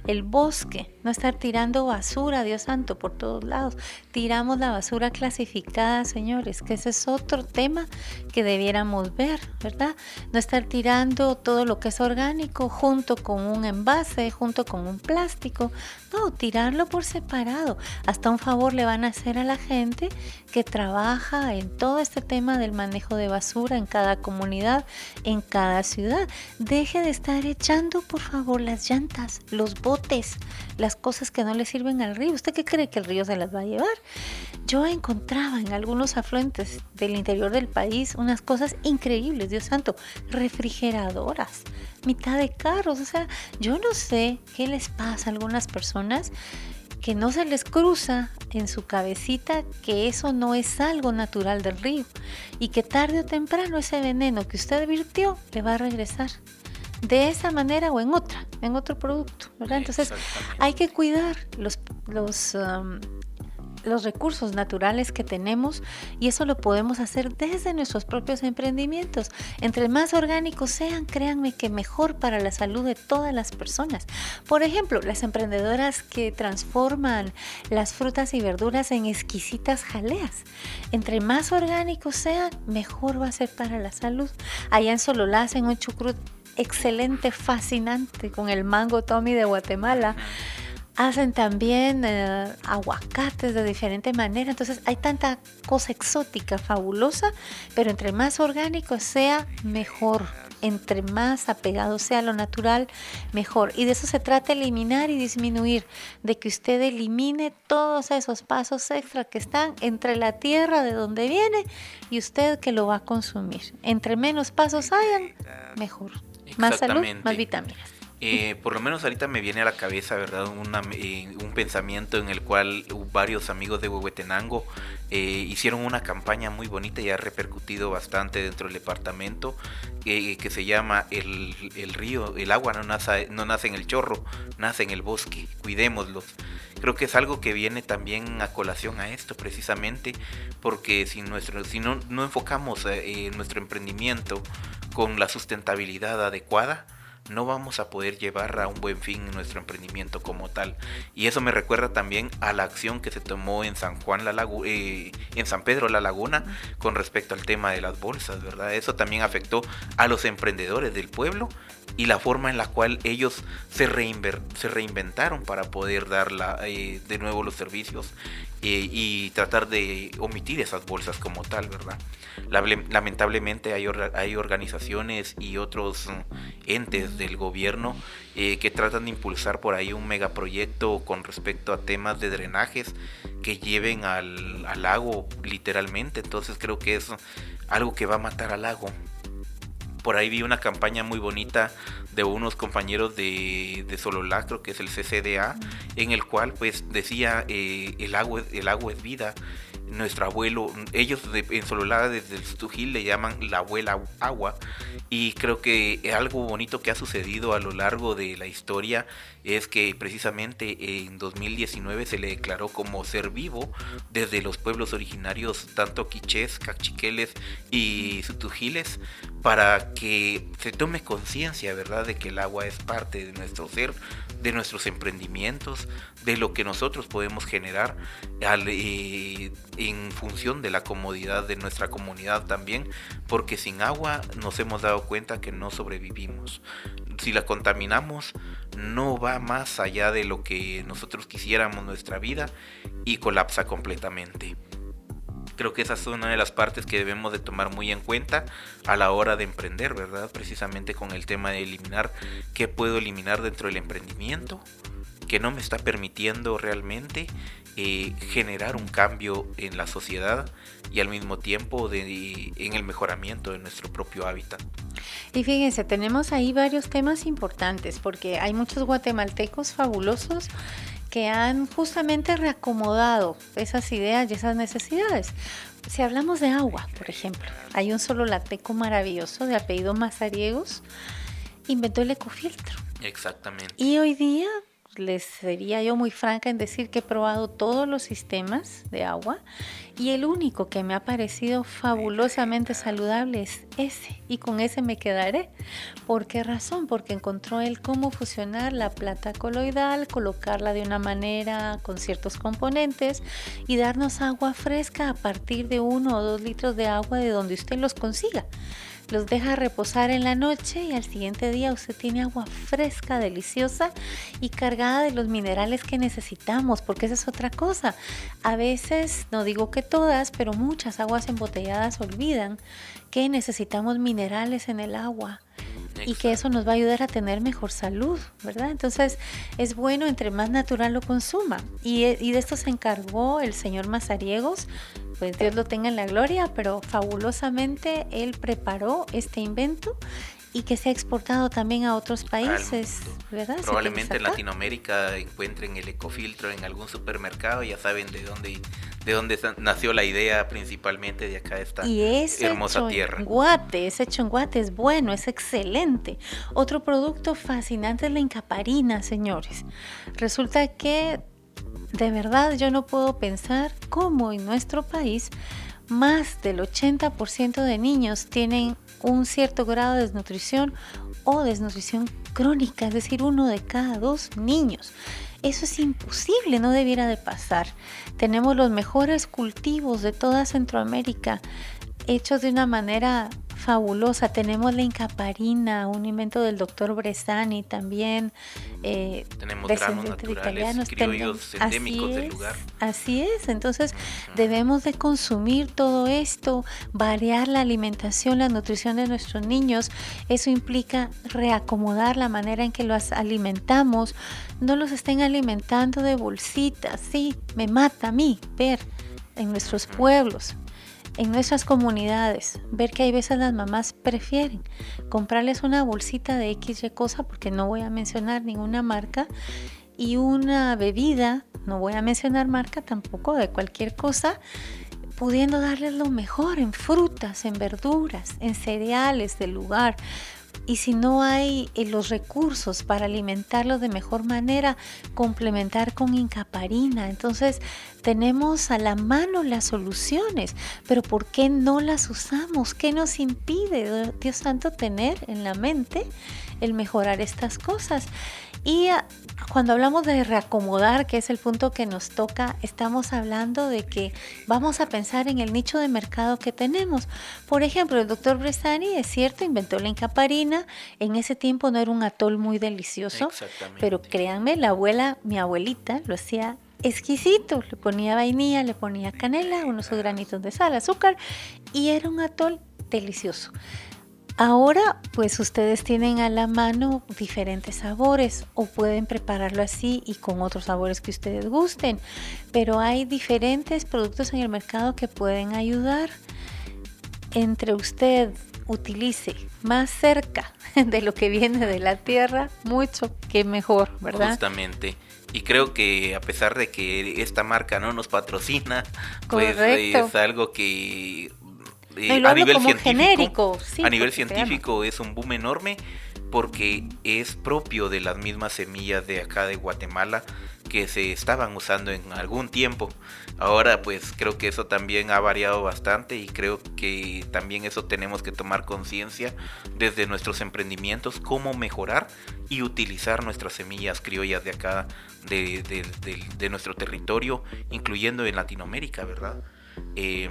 el bosque, no estar tirando basura, Dios santo, por todos lados. Tiramos la basura clasificada, señores, que ese es otro tema que debiéramos ver, ¿verdad? No estar tirando todo lo que es orgánico junto con un envase, junto con un plástico. No, tirarlo por separado. Hasta un favor le van a hacer a la gente que trabaja en todo este tema del manejo de basura en cada comunidad, en cada ciudad. Deje de estar echando, por favor, las llantas, los botes las cosas que no le sirven al río. ¿Usted qué cree que el río se las va a llevar? Yo encontraba en algunos afluentes del interior del país unas cosas increíbles, Dios santo, refrigeradoras, mitad de carros, o sea, yo no sé qué les pasa a algunas personas que no se les cruza en su cabecita que eso no es algo natural del río y que tarde o temprano ese veneno que usted virtió le va a regresar de esa manera o en otra, en otro producto, ¿verdad? Entonces hay que cuidar los, los, um, los recursos naturales que tenemos y eso lo podemos hacer desde nuestros propios emprendimientos. Entre más orgánicos sean, créanme que mejor para la salud de todas las personas. Por ejemplo, las emprendedoras que transforman las frutas y verduras en exquisitas jaleas. Entre más orgánicos sean, mejor va a ser para la salud. Allá en Sololá hacen un chucrut excelente, fascinante con el mango Tommy de Guatemala. Hacen también eh, aguacates de diferente manera. Entonces hay tanta cosa exótica, fabulosa, pero entre más orgánico sea, mejor. Entre más apegado sea a lo natural, mejor. Y de eso se trata eliminar y disminuir, de que usted elimine todos esos pasos extra que están entre la tierra de donde viene y usted que lo va a consumir. Entre menos pasos hayan, mejor. Más salud, más vitaminas. Eh, por lo menos ahorita me viene a la cabeza, ¿verdad? Eh, un pensamiento en el cual varios amigos de Huehuetenango eh, hicieron una campaña muy bonita y ha repercutido bastante dentro del departamento que se llama el, río, el agua no nace, no nace en el chorro, nace en el bosque, cuidémoslos. Creo que es algo que viene también a colación a esto precisamente, porque si, nuestro, si no, no enfocamos nuestro emprendimiento con la sustentabilidad adecuada, no vamos a poder llevar a un buen fin nuestro emprendimiento como tal. Y eso me recuerda también a la acción que se tomó en San Juan la Lagu eh, en San Pedro la Laguna con respecto al tema de las bolsas, ¿verdad? Eso también afectó a los emprendedores del pueblo y la forma en la cual ellos se, se reinventaron para poder dar eh, de nuevo los servicios eh, y tratar de omitir esas bolsas como tal, ¿verdad? Lamentablemente hay, hay organizaciones y otros entes del gobierno eh, que tratan de impulsar por ahí un megaproyecto con respecto a temas de drenajes que lleven al, al lago literalmente, entonces creo que es algo que va a matar al lago por ahí vi una campaña muy bonita de unos compañeros de, de Sololá, que es el CCDA, en el cual pues decía eh, el, agua, el agua es vida nuestro abuelo, ellos en Sololá desde el Tujil le llaman la abuela agua y creo que algo bonito que ha sucedido a lo largo de la historia es que precisamente en 2019 se le declaró como ser vivo desde los pueblos originarios tanto quichés, cachiqueles y sutujiles para que se tome conciencia, ¿verdad?, de que el agua es parte de nuestro ser, de nuestros emprendimientos, de lo que nosotros podemos generar eh, en función de la comodidad de nuestra comunidad también, porque sin agua nos hemos dado cuenta que no sobrevivimos. Si la contaminamos, no va más allá de lo que nosotros quisiéramos nuestra vida y colapsa completamente. Creo que esa es una de las partes que debemos de tomar muy en cuenta a la hora de emprender, ¿verdad? Precisamente con el tema de eliminar qué puedo eliminar dentro del emprendimiento, que no me está permitiendo realmente eh, generar un cambio en la sociedad y al mismo tiempo de, en el mejoramiento de nuestro propio hábitat. Y fíjense, tenemos ahí varios temas importantes porque hay muchos guatemaltecos fabulosos que han justamente reacomodado esas ideas y esas necesidades. Si hablamos de agua, por ejemplo, hay un solo lateco maravilloso de apellido Mazariegos, inventó el ecofiltro. Exactamente. Y hoy día les sería yo muy franca en decir que he probado todos los sistemas de agua y el único que me ha parecido fabulosamente saludable es ese y con ese me quedaré. ¿Por qué razón? Porque encontró él cómo fusionar la plata coloidal, colocarla de una manera con ciertos componentes y darnos agua fresca a partir de uno o dos litros de agua de donde usted los consiga los deja reposar en la noche y al siguiente día usted tiene agua fresca, deliciosa y cargada de los minerales que necesitamos, porque esa es otra cosa. A veces, no digo que todas, pero muchas aguas embotelladas olvidan que necesitamos minerales en el agua y que eso nos va a ayudar a tener mejor salud, ¿verdad? Entonces es bueno entre más natural lo consuma. Y, de esto se encargó el señor Mazariegos, pues Dios lo tenga en la gloria, pero fabulosamente él preparó este invento y que se ha exportado también a otros países, ¿verdad? Probablemente en Latinoamérica encuentren el ecofiltro en algún supermercado, ya saben de dónde de dónde nació la idea principalmente de acá esta y es hermosa hecho tierra. En Guate, es hecho en Guate, es bueno, es excelente. Otro producto fascinante es la incaparina, señores. Resulta que de verdad yo no puedo pensar cómo en nuestro país más del 80% de niños tienen un cierto grado de desnutrición o desnutrición crónica, es decir, uno de cada dos niños. Eso es imposible, no debiera de pasar. Tenemos los mejores cultivos de toda Centroamérica, hechos de una manera fabulosa. Tenemos la incaparina, un invento del doctor Bresani también. Eh, Tenemos granos de italianos. Criollos endémicos así del lugar. así es, entonces debemos de consumir todo esto, variar la alimentación, la nutrición de nuestros niños. Eso implica reacomodar la manera en que los alimentamos. No los estén alimentando de bolsitas, sí, me mata a mí ver en nuestros pueblos en nuestras comunidades, ver que hay veces las mamás prefieren comprarles una bolsita de X cosa, porque no voy a mencionar ninguna marca, y una bebida, no voy a mencionar marca tampoco, de cualquier cosa, pudiendo darles lo mejor en frutas, en verduras, en cereales del lugar. Y si no hay eh, los recursos para alimentarlos de mejor manera, complementar con incaparina. Entonces tenemos a la mano las soluciones, pero ¿por qué no las usamos? ¿Qué nos impide, Dios Santo, tener en la mente el mejorar estas cosas? Y cuando hablamos de reacomodar, que es el punto que nos toca, estamos hablando de que vamos a pensar en el nicho de mercado que tenemos. Por ejemplo, el doctor Bresani, es cierto, inventó la incaparina. En ese tiempo no era un atol muy delicioso, pero créanme, la abuela, mi abuelita, lo hacía exquisito. Le ponía vainilla, le ponía canela, unos granitos de sal, azúcar y era un atol delicioso. Ahora, pues ustedes tienen a la mano diferentes sabores o pueden prepararlo así y con otros sabores que ustedes gusten, pero hay diferentes productos en el mercado que pueden ayudar. Entre usted utilice más cerca de lo que viene de la tierra, mucho que mejor, ¿verdad? Justamente. Y creo que a pesar de que esta marca no nos patrocina, pues es algo que a nivel científico, a nivel científico es un boom enorme porque es propio de las mismas semillas de acá de Guatemala que se estaban usando en algún tiempo. Ahora pues creo que eso también ha variado bastante y creo que también eso tenemos que tomar conciencia desde nuestros emprendimientos, cómo mejorar y utilizar nuestras semillas criollas de acá, de, de nuestro territorio, incluyendo en Latinoamérica, ¿verdad? Eh,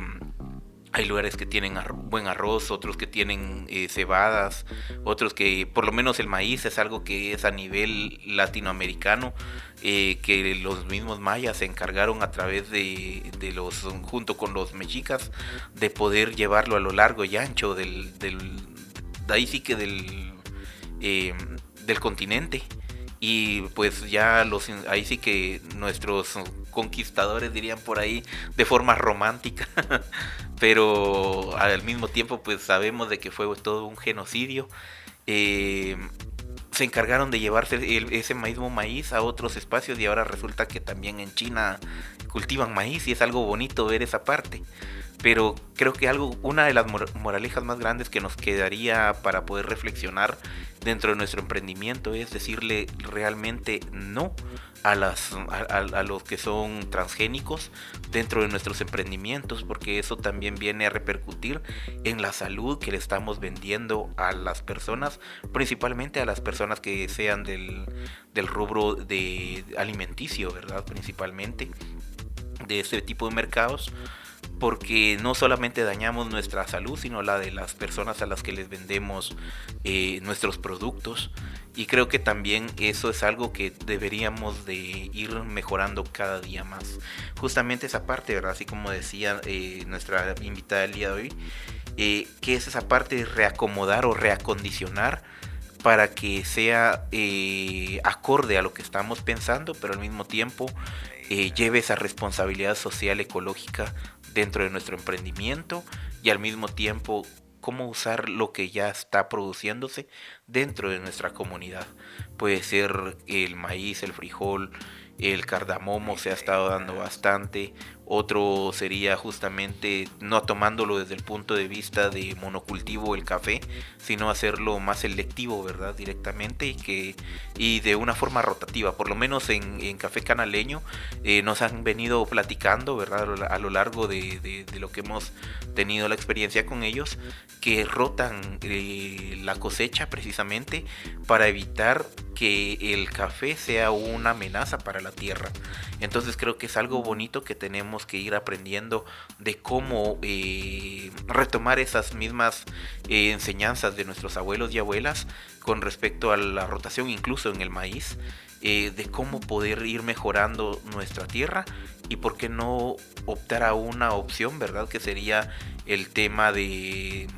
hay lugares que tienen buen arroz, otros que tienen eh, cebadas, otros que por lo menos el maíz es algo que es a nivel latinoamericano, eh, que los mismos mayas se encargaron a través de, los, junto con los mexicas, de poder llevarlo a lo largo y ancho del, del de ahí sí que del, eh, del continente y pues ya los ahí sí que nuestros conquistadores dirían por ahí de forma romántica. Pero al mismo tiempo pues sabemos de que fue todo un genocidio. Eh, se encargaron de llevarse ese mismo maíz a otros espacios y ahora resulta que también en China cultivan maíz y es algo bonito ver esa parte. Pero creo que algo, una de las moralejas más grandes que nos quedaría para poder reflexionar dentro de nuestro emprendimiento es decirle realmente no a, las, a, los que son transgénicos dentro de nuestros emprendimientos, porque eso también viene a repercutir en la salud que le estamos vendiendo a las personas, principalmente a las personas que sean del, del rubro de alimenticio, ¿verdad? Principalmente de este tipo de mercados porque no solamente dañamos nuestra salud, sino la de las personas a las que les vendemos eh, nuestros productos. Y creo que también eso es algo que deberíamos de ir mejorando cada día más. Justamente esa parte, ¿verdad? Así como decía eh, nuestra invitada el día de hoy, eh, que es esa parte de reacomodar o reacondicionar para que sea acorde a lo que estamos pensando, pero al mismo tiempo lleve esa responsabilidad social ecológica dentro de nuestro emprendimiento y al mismo tiempo cómo usar lo que ya está produciéndose dentro de nuestra comunidad. Puede ser el maíz, el frijol, el cardamomo se ha estado dando bastante, otro sería justamente no tomándolo desde el punto de vista de monocultivo el café, sino hacerlo más selectivo, ¿verdad? Directamente y que y de una forma rotativa. Por lo menos en, Café Canaleño eh, nos han venido platicando, ¿verdad? A lo largo de, lo que hemos tenido la experiencia con ellos, que rotan eh, la cosecha precisamente para evitar que el café sea una amenaza para la tierra. Entonces creo que es algo bonito que tenemos que ir aprendiendo de cómo eh, retomar esas mismas eh, enseñanzas de nuestros abuelos y abuelas con respecto a la rotación incluso en el maíz. Eh, de cómo poder ir mejorando nuestra tierra y por qué no optar a una opción, ¿verdad? Que sería el tema de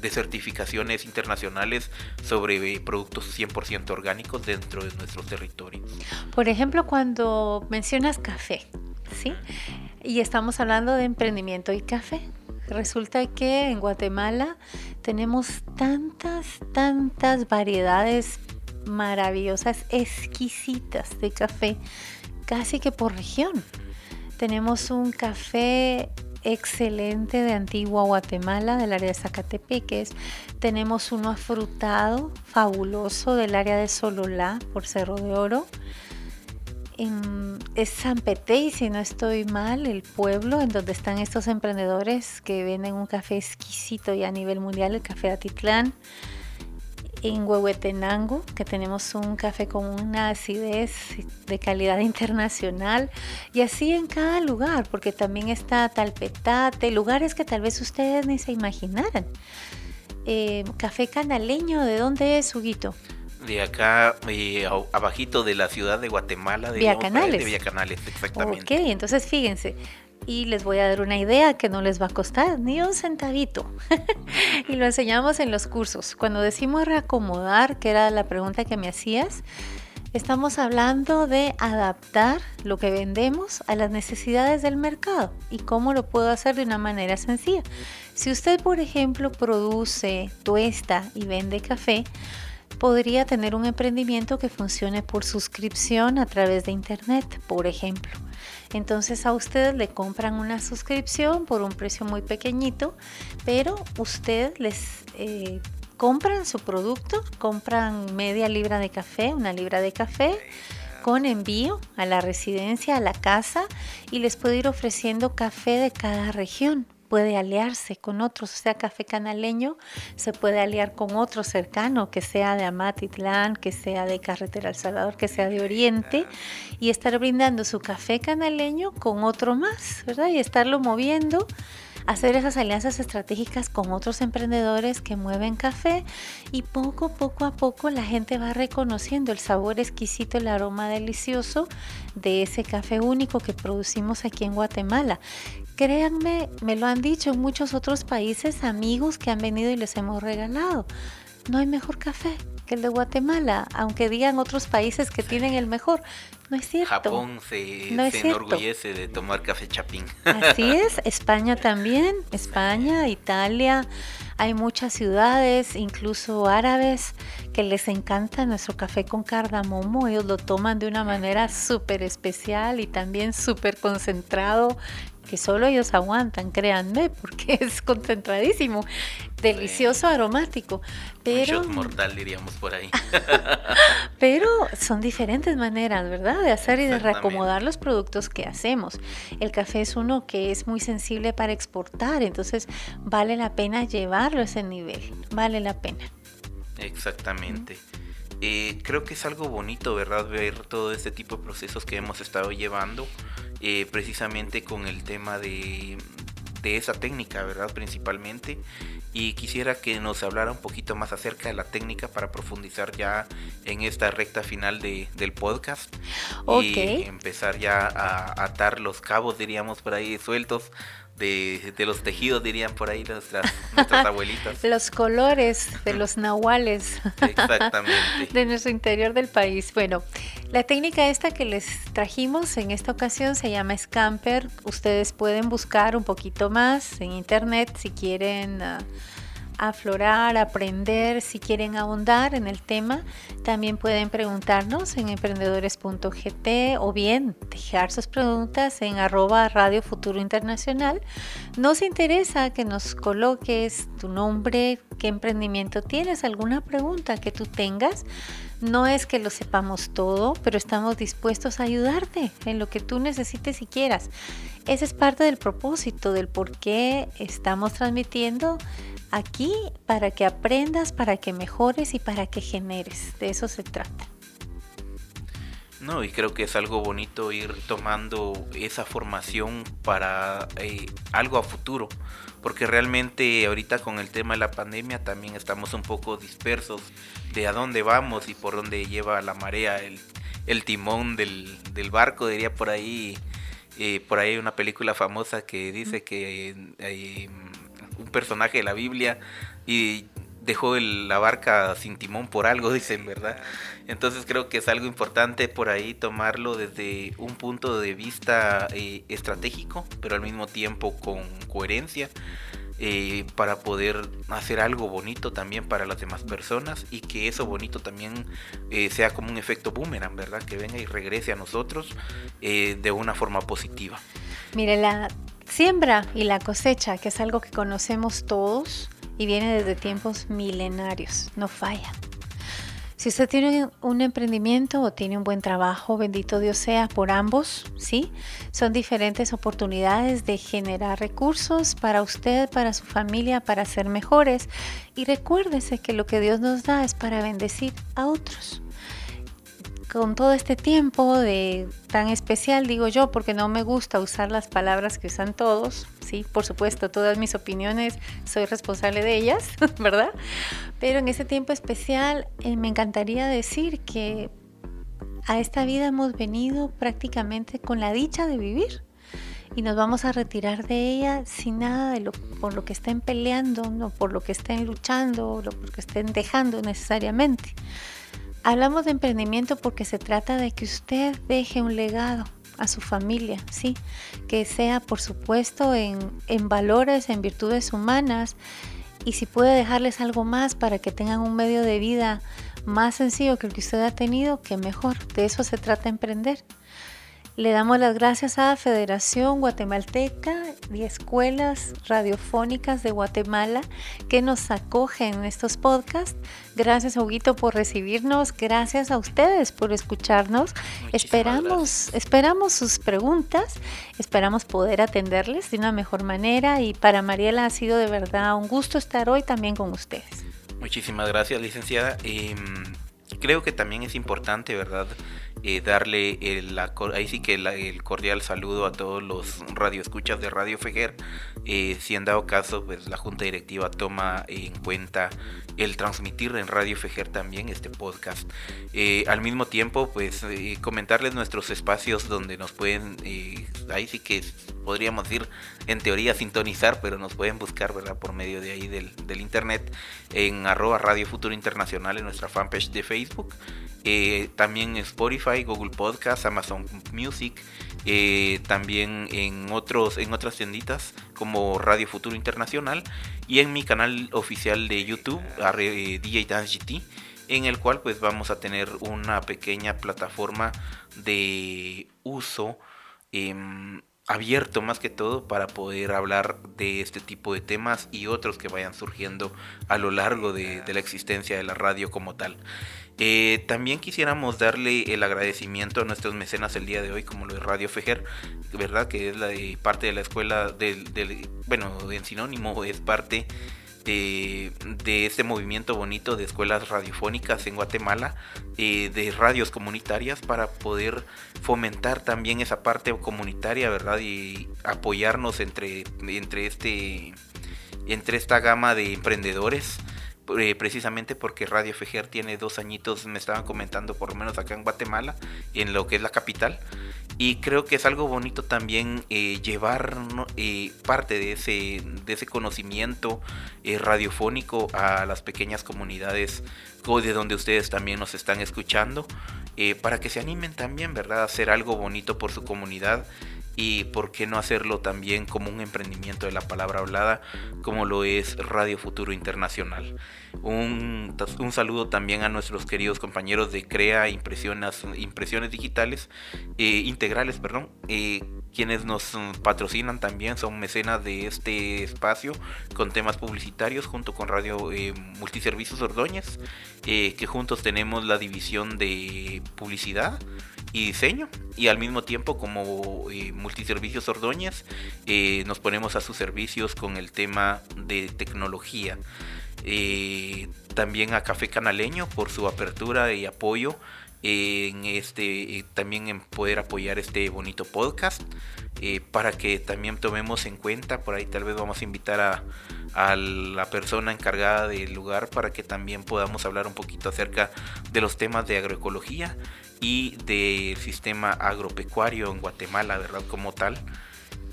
de certificaciones internacionales sobre productos 100% orgánicos dentro de nuestros territorios. Por ejemplo, cuando mencionas café, ¿sí? Y estamos hablando de emprendimiento y café. resulta que en Guatemala tenemos tantas, tantas variedades maravillosas, exquisitas de café, casi que por región. Tenemos un café excelente de Antigua Guatemala, del área de Zacatepeques. Tenemos uno afrutado, fabuloso, del área de Sololá, por Cerro de Oro. En, es San Petey, si no estoy mal, el pueblo en donde están estos emprendedores que venden un café exquisito y a nivel mundial, el café Atitlán en Huehuetenango, que tenemos un café con una acidez de calidad internacional, y así en cada lugar, porque también está Talpetate, lugares que tal vez ustedes ni se imaginaran. Eh, café canaleño, ¿de dónde es, Huguito? De acá, eh, abajito de la ciudad de Guatemala, de Vía Canales. De Vía Canales, exactamente. Ok, entonces fíjense, y les voy a dar una idea que no les va a costar ni un centavito. y lo enseñamos en los cursos. Cuando decimos reacomodar, que era la pregunta que me hacías, estamos hablando de adaptar lo que vendemos a las necesidades del mercado y cómo lo puedo hacer de una manera sencilla. Si usted, por ejemplo, produce, tuesta y vende café, podría tener un emprendimiento que funcione por suscripción a través de Internet, por ejemplo. Entonces a ustedes le compran una suscripción por un precio muy pequeñito, pero usted les eh, compran su producto, compran media libra de café, una libra de café con envío a la residencia, a la casa y les puede ir ofreciendo café de cada región puede aliarse con otros, o sea, café canaleño se puede aliar con otro cercano, que sea de Amatitlán, que sea de Carretera El Salvador, que sea de Oriente, y estar brindando su café canaleño con otro más, ¿verdad? Y estarlo moviendo hacer esas alianzas estratégicas con otros emprendedores que mueven café y poco, poco a poco la gente va reconociendo el sabor exquisito, el aroma delicioso de ese café único que producimos aquí en Guatemala. Créanme, me lo han dicho en muchos otros países, amigos que han venido y les hemos regalado. No hay mejor café que el de Guatemala, aunque digan otros países que tienen el mejor. No es cierto. Japón se, enorgullece de tomar café chapín. Así es, España también, España, Italia, hay muchas ciudades, incluso árabes, que les encanta nuestro café con cardamomo. Ellos lo toman de una manera súper especial y también súper concentrado que solo ellos aguantan, créanme, porque es concentradísimo, delicioso, aromático. Pero, mortal diríamos por ahí. pero son diferentes maneras, ¿verdad? De hacer y de reacomodar los productos que hacemos. El café es uno que es muy sensible para exportar, entonces vale la pena llevarlo a ese nivel, vale la pena. Exactamente. Eh, creo que es algo bonito, ¿verdad? Ver todo este tipo de procesos que hemos estado llevando, eh, precisamente con el tema de, de esa técnica, ¿verdad? Principalmente. Y quisiera que nos hablara un poquito más acerca de la técnica para profundizar ya en esta recta final de, del podcast. Y empezar ya a atar los cabos, diríamos, por ahí sueltos de, los tejidos, dirían por ahí nuestras, nuestras abuelitas. Los colores de los nahuales. Exactamente. de nuestro interior del país. Bueno, la técnica esta que les trajimos en esta ocasión se llama Scamper. Ustedes pueden buscar un poquito más en internet si quieren... Ah, aflorar, aprender, si quieren ahondar en el tema, también pueden preguntarnos en emprendedores.gt o bien dejar sus preguntas en arroba Radio Futuro Internacional. Nos interesa que nos coloques tu nombre, qué emprendimiento tienes, alguna pregunta que tú tengas. No es que lo sepamos todo, pero estamos dispuestos a ayudarte en lo que tú necesites y quieras. Ese es parte del propósito, del por qué estamos transmitiendo aquí para que aprendas, para que mejores y para que generes. De eso se trata. No, y creo que es algo bonito ir tomando esa formación para eh, algo a futuro, porque realmente ahorita con el tema de la pandemia también estamos un poco dispersos de a dónde vamos y por dónde lleva la marea, el, timón del, barco, diría por ahí. Eh, por ahí hay una película famosa que dice que eh, un personaje de la Biblia y dejó la barca sin timón por algo, dicen, ¿verdad? Entonces creo que es algo importante por ahí tomarlo desde un punto de vista eh, estratégico, pero al mismo tiempo con coherencia. Eh, para poder hacer algo bonito también para las demás personas y que eso bonito también eh, sea como un efecto boomerang, ¿verdad? Que venga y regrese a nosotros de una forma positiva. Mire, la siembra y la cosecha, que es algo que conocemos todos, y viene desde tiempos milenarios, no falla. Si usted tiene un emprendimiento o tiene un buen trabajo, bendito Dios sea por ambos, ¿sí? Son diferentes oportunidades de generar recursos para usted, para su familia, para ser mejores. Y recuérdese que lo que Dios nos da es para bendecir a otros con todo este tiempo de tan especial, digo yo, porque no me gusta usar las palabras que usan todos, sí, por supuesto, todas mis opiniones soy responsable de ellas, ¿verdad? Pero en este tiempo especial eh, me encantaría decir que a esta vida hemos venido prácticamente con la dicha de vivir y nos vamos a retirar de ella sin nada de lo por lo que estén peleando, no por lo que estén luchando, o por lo que estén dejando necesariamente. Hablamos de emprendimiento porque se trata de que usted deje un legado a su familia, ¿sí? Que sea, por supuesto, en, en, valores, en virtudes humanas, y si puede dejarles algo más para que tengan un medio de vida más sencillo que el que usted ha tenido, que mejor. De eso se trata emprender. Le damos las gracias a Federación Guatemalteca y Escuelas Radiofónicas de Guatemala que nos acogen en estos podcasts. Gracias, Huguito, por recibirnos. Gracias a ustedes por escucharnos. esperamos, esperamos sus preguntas. Esperamos poder atenderles de una mejor manera. Y para Mariela ha sido de verdad un gusto estar hoy también con ustedes. Muchísimas gracias, licenciada. Em, creo que también es importante, ¿verdad? Eh, darle el, ahí sí que el cordial saludo a todos los radioescuchas de Radio Fejer. Eh, si han dado caso, pues la Junta Directiva toma en cuenta el transmitir en Radio Fejer también este podcast. Eh, al mismo tiempo, pues comentarles nuestros espacios donde nos pueden, ahí sí que podríamos decir en teoría sintonizar, pero nos pueden buscar ¿verdad? por medio de ahí del, internet en arroba Radio Futuro Internacional en nuestra fanpage de Facebook. Eh, también Spotify, Google Podcast, Amazon Music, eh, también en otros en otras tienditas como Radio Futuro Internacional y en mi canal oficial de YouTube eh, DJ Dance GT en el cual pues vamos a tener una pequeña plataforma de uso em, abierto más que todo para poder hablar de este tipo de temas y otros que vayan surgiendo a lo largo de la existencia de la radio como tal. Eh, también quisiéramos darle el agradecimiento a nuestros mecenas el día de hoy, como lo de Radio Fejer, ¿verdad? Que es la de parte de la escuela del, bueno, en sinónimo es parte de, este movimiento bonito de escuelas radiofónicas en Guatemala, eh, de radios comunitarias, para poder fomentar también esa parte comunitaria, ¿verdad? Y apoyarnos entre, entre, este, entre esta gama de emprendedores eh, precisamente porque Radio Fejer tiene dos añitos, me estaban comentando por lo menos acá en Guatemala, en lo que es la capital. Y creo que es algo bonito también eh, llevar eh, parte de ese, de ese conocimiento radiofónico a las pequeñas comunidades de donde ustedes también nos están escuchando, para que se animen también, ¿verdad?, a hacer algo bonito por su comunidad y por qué no hacerlo también como un emprendimiento de la palabra hablada como lo es Radio Futuro Internacional. Un, saludo también a nuestros queridos compañeros de Crea Impresiones, impresiones Digitales, eh, Integrales, perdón, eh, quienes nos patrocinan también, son mecenas de este espacio con temas publicitarios junto con Radio eh, Multiservicios Ordóñez, que juntos tenemos la división de publicidad y diseño y al mismo tiempo como eh, multiservicios Ordóñez eh, nos ponemos a sus servicios con el tema de tecnología. Eh, también a Café Canaleño por su apertura y apoyo en este también en poder apoyar este bonito podcast para que también tomemos en cuenta por ahí tal vez vamos a invitar a, a la persona encargada del lugar para que también podamos hablar un poquito acerca de los temas de agroecología y del sistema agropecuario en Guatemala, ¿verdad? Como tal.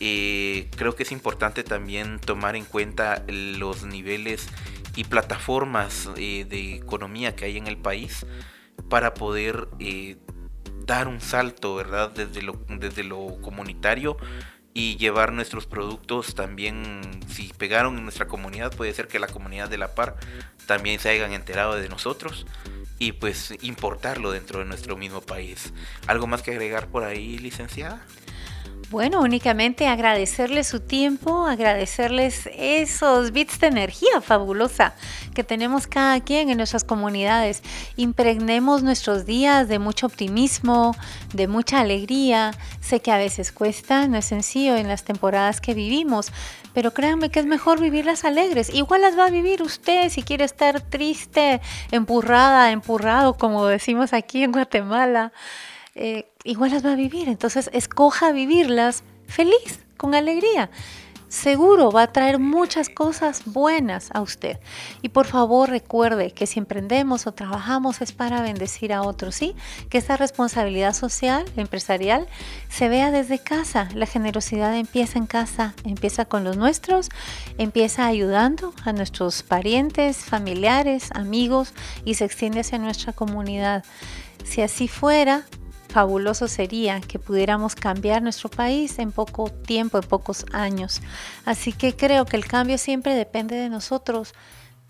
Eh, creo que es importante también tomar en cuenta los niveles y plataformas eh, de economía que hay en el país para poder eh, dar un salto, ¿verdad? Desde lo, desde lo comunitario y llevar nuestros productos también, si pegaron en nuestra comunidad, puede ser que la comunidad de La Par también se hayan enterado de nosotros y pues importarlo dentro de nuestro mismo país. ¿Algo más que agregar por ahí, licenciada? Bueno, únicamente agradecerles su tiempo, agradecerles esos bits de energía fabulosa que tenemos cada quien en nuestras comunidades. Impregnemos nuestros días de mucho optimismo, de mucha alegría. Sé que a veces cuesta, no es sencillo en las temporadas que vivimos, pero créanme que es mejor vivirlas alegres. Igual las va a vivir usted si quiere estar triste, empurrada, empurrado, como decimos aquí en Guatemala. Eh, igual las va a vivir. Entonces, escoja vivirlas feliz, con alegría. Seguro va a traer muchas cosas buenas a usted. Y por favor recuerde que si emprendemos o trabajamos es para bendecir a otros, ¿sí? Que esa responsabilidad social, empresarial, se vea desde casa. La generosidad empieza en casa, empieza con los nuestros, empieza ayudando a nuestros parientes, familiares, amigos y se extiende hacia nuestra comunidad. Si así fuera, fabuloso sería que pudiéramos cambiar nuestro país en poco tiempo, en pocos años. Así que creo que el cambio siempre depende de nosotros,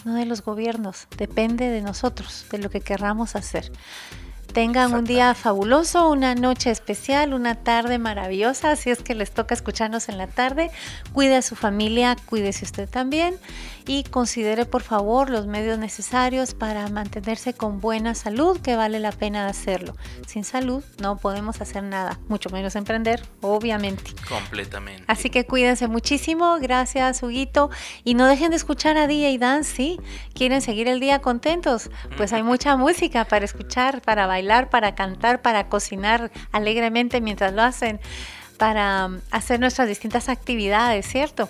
no de los gobiernos, depende de nosotros, de lo que querramos hacer. Tengan un día fabuloso, una noche especial, una tarde maravillosa, si es que les toca escucharnos en la tarde. Cuide a su familia, cuídese usted también y considere por favor los medios necesarios para mantenerse con buena salud, que vale la pena hacerlo. Sin salud no podemos hacer nada, mucho menos emprender, obviamente. Completamente. Así que cuídense muchísimo, gracias Huguito, y no dejen de escuchar a DJ Dan, si quieren seguir el día contentos, pues hay mucha música para escuchar, para bailar bailar, para cantar, para cocinar alegremente mientras lo hacen, para um, hacer nuestras distintas actividades, ¿cierto?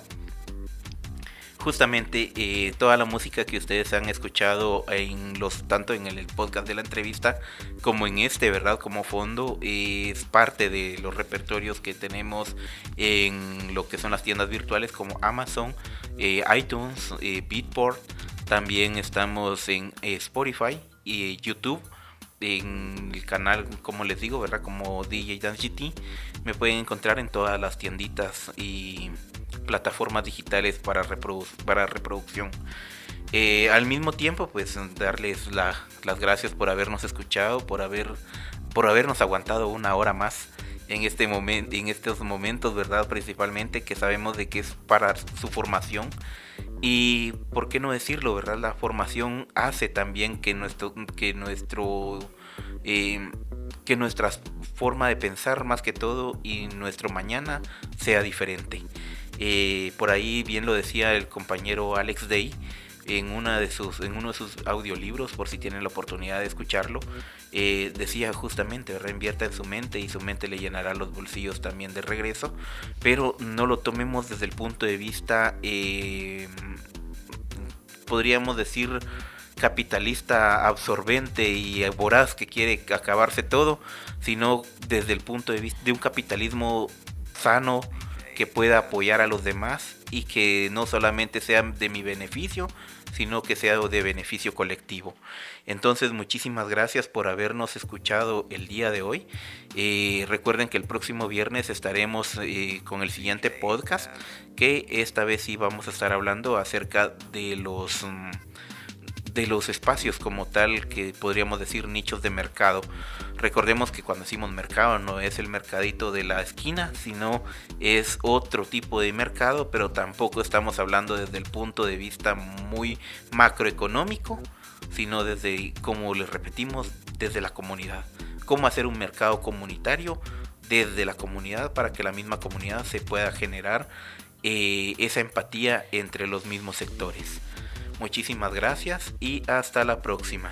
Justamente eh, toda la música que ustedes han escuchado en los tanto en el podcast de la entrevista como en este, ¿verdad? Como fondo es parte de los repertorios que tenemos en lo que son las tiendas virtuales como Amazon, eh, iTunes, eh, Beatport. También estamos en Spotify y YouTube en el canal, como les digo, ¿verdad? Como DJ Dance GT, me pueden encontrar en todas las tienditas y plataformas digitales para, para reproducción. Eh, al mismo tiempo, pues darles las gracias por habernos escuchado, por haber por habernos aguantado una hora más en este momento, en estos momentos, ¿verdad? Principalmente que sabemos de que es para su formación y por qué no decirlo, ¿verdad? La formación hace también que nuestro, que nuestro, eh, que nuestra forma de pensar más que todo y nuestro mañana sea diferente. Eh, por ahí bien lo decía el compañero Alex Day en, una de sus, en uno de sus audiolibros, por si tienen la oportunidad de escucharlo, eh, decía justamente, reinvierta en su mente y su mente le llenará los bolsillos también de regreso, pero no lo tomemos desde el punto de vista, eh, podríamos decir, capitalista absorbente y voraz que quiere acabarse todo, sino desde el punto de vista de un capitalismo sano que pueda apoyar a los demás y que no solamente sea de mi beneficio, sino que sea de beneficio colectivo. Entonces, muchísimas gracias por habernos escuchado el día de hoy. Eh, recuerden que el próximo viernes estaremos eh, con el siguiente podcast, que esta vez sí vamos a estar hablando acerca de los... Mm, de los espacios como tal que podríamos decir nichos de mercado. Recordemos que cuando decimos mercado no es el mercadito de la esquina, sino es otro tipo de mercado, pero tampoco estamos hablando desde el punto de vista muy macroeconómico, sino desde, como les repetimos, desde la comunidad. Cómo hacer un mercado comunitario desde la comunidad para que la misma comunidad se pueda generar eh, esa empatía entre los mismos sectores. Muchísimas gracias y hasta la próxima.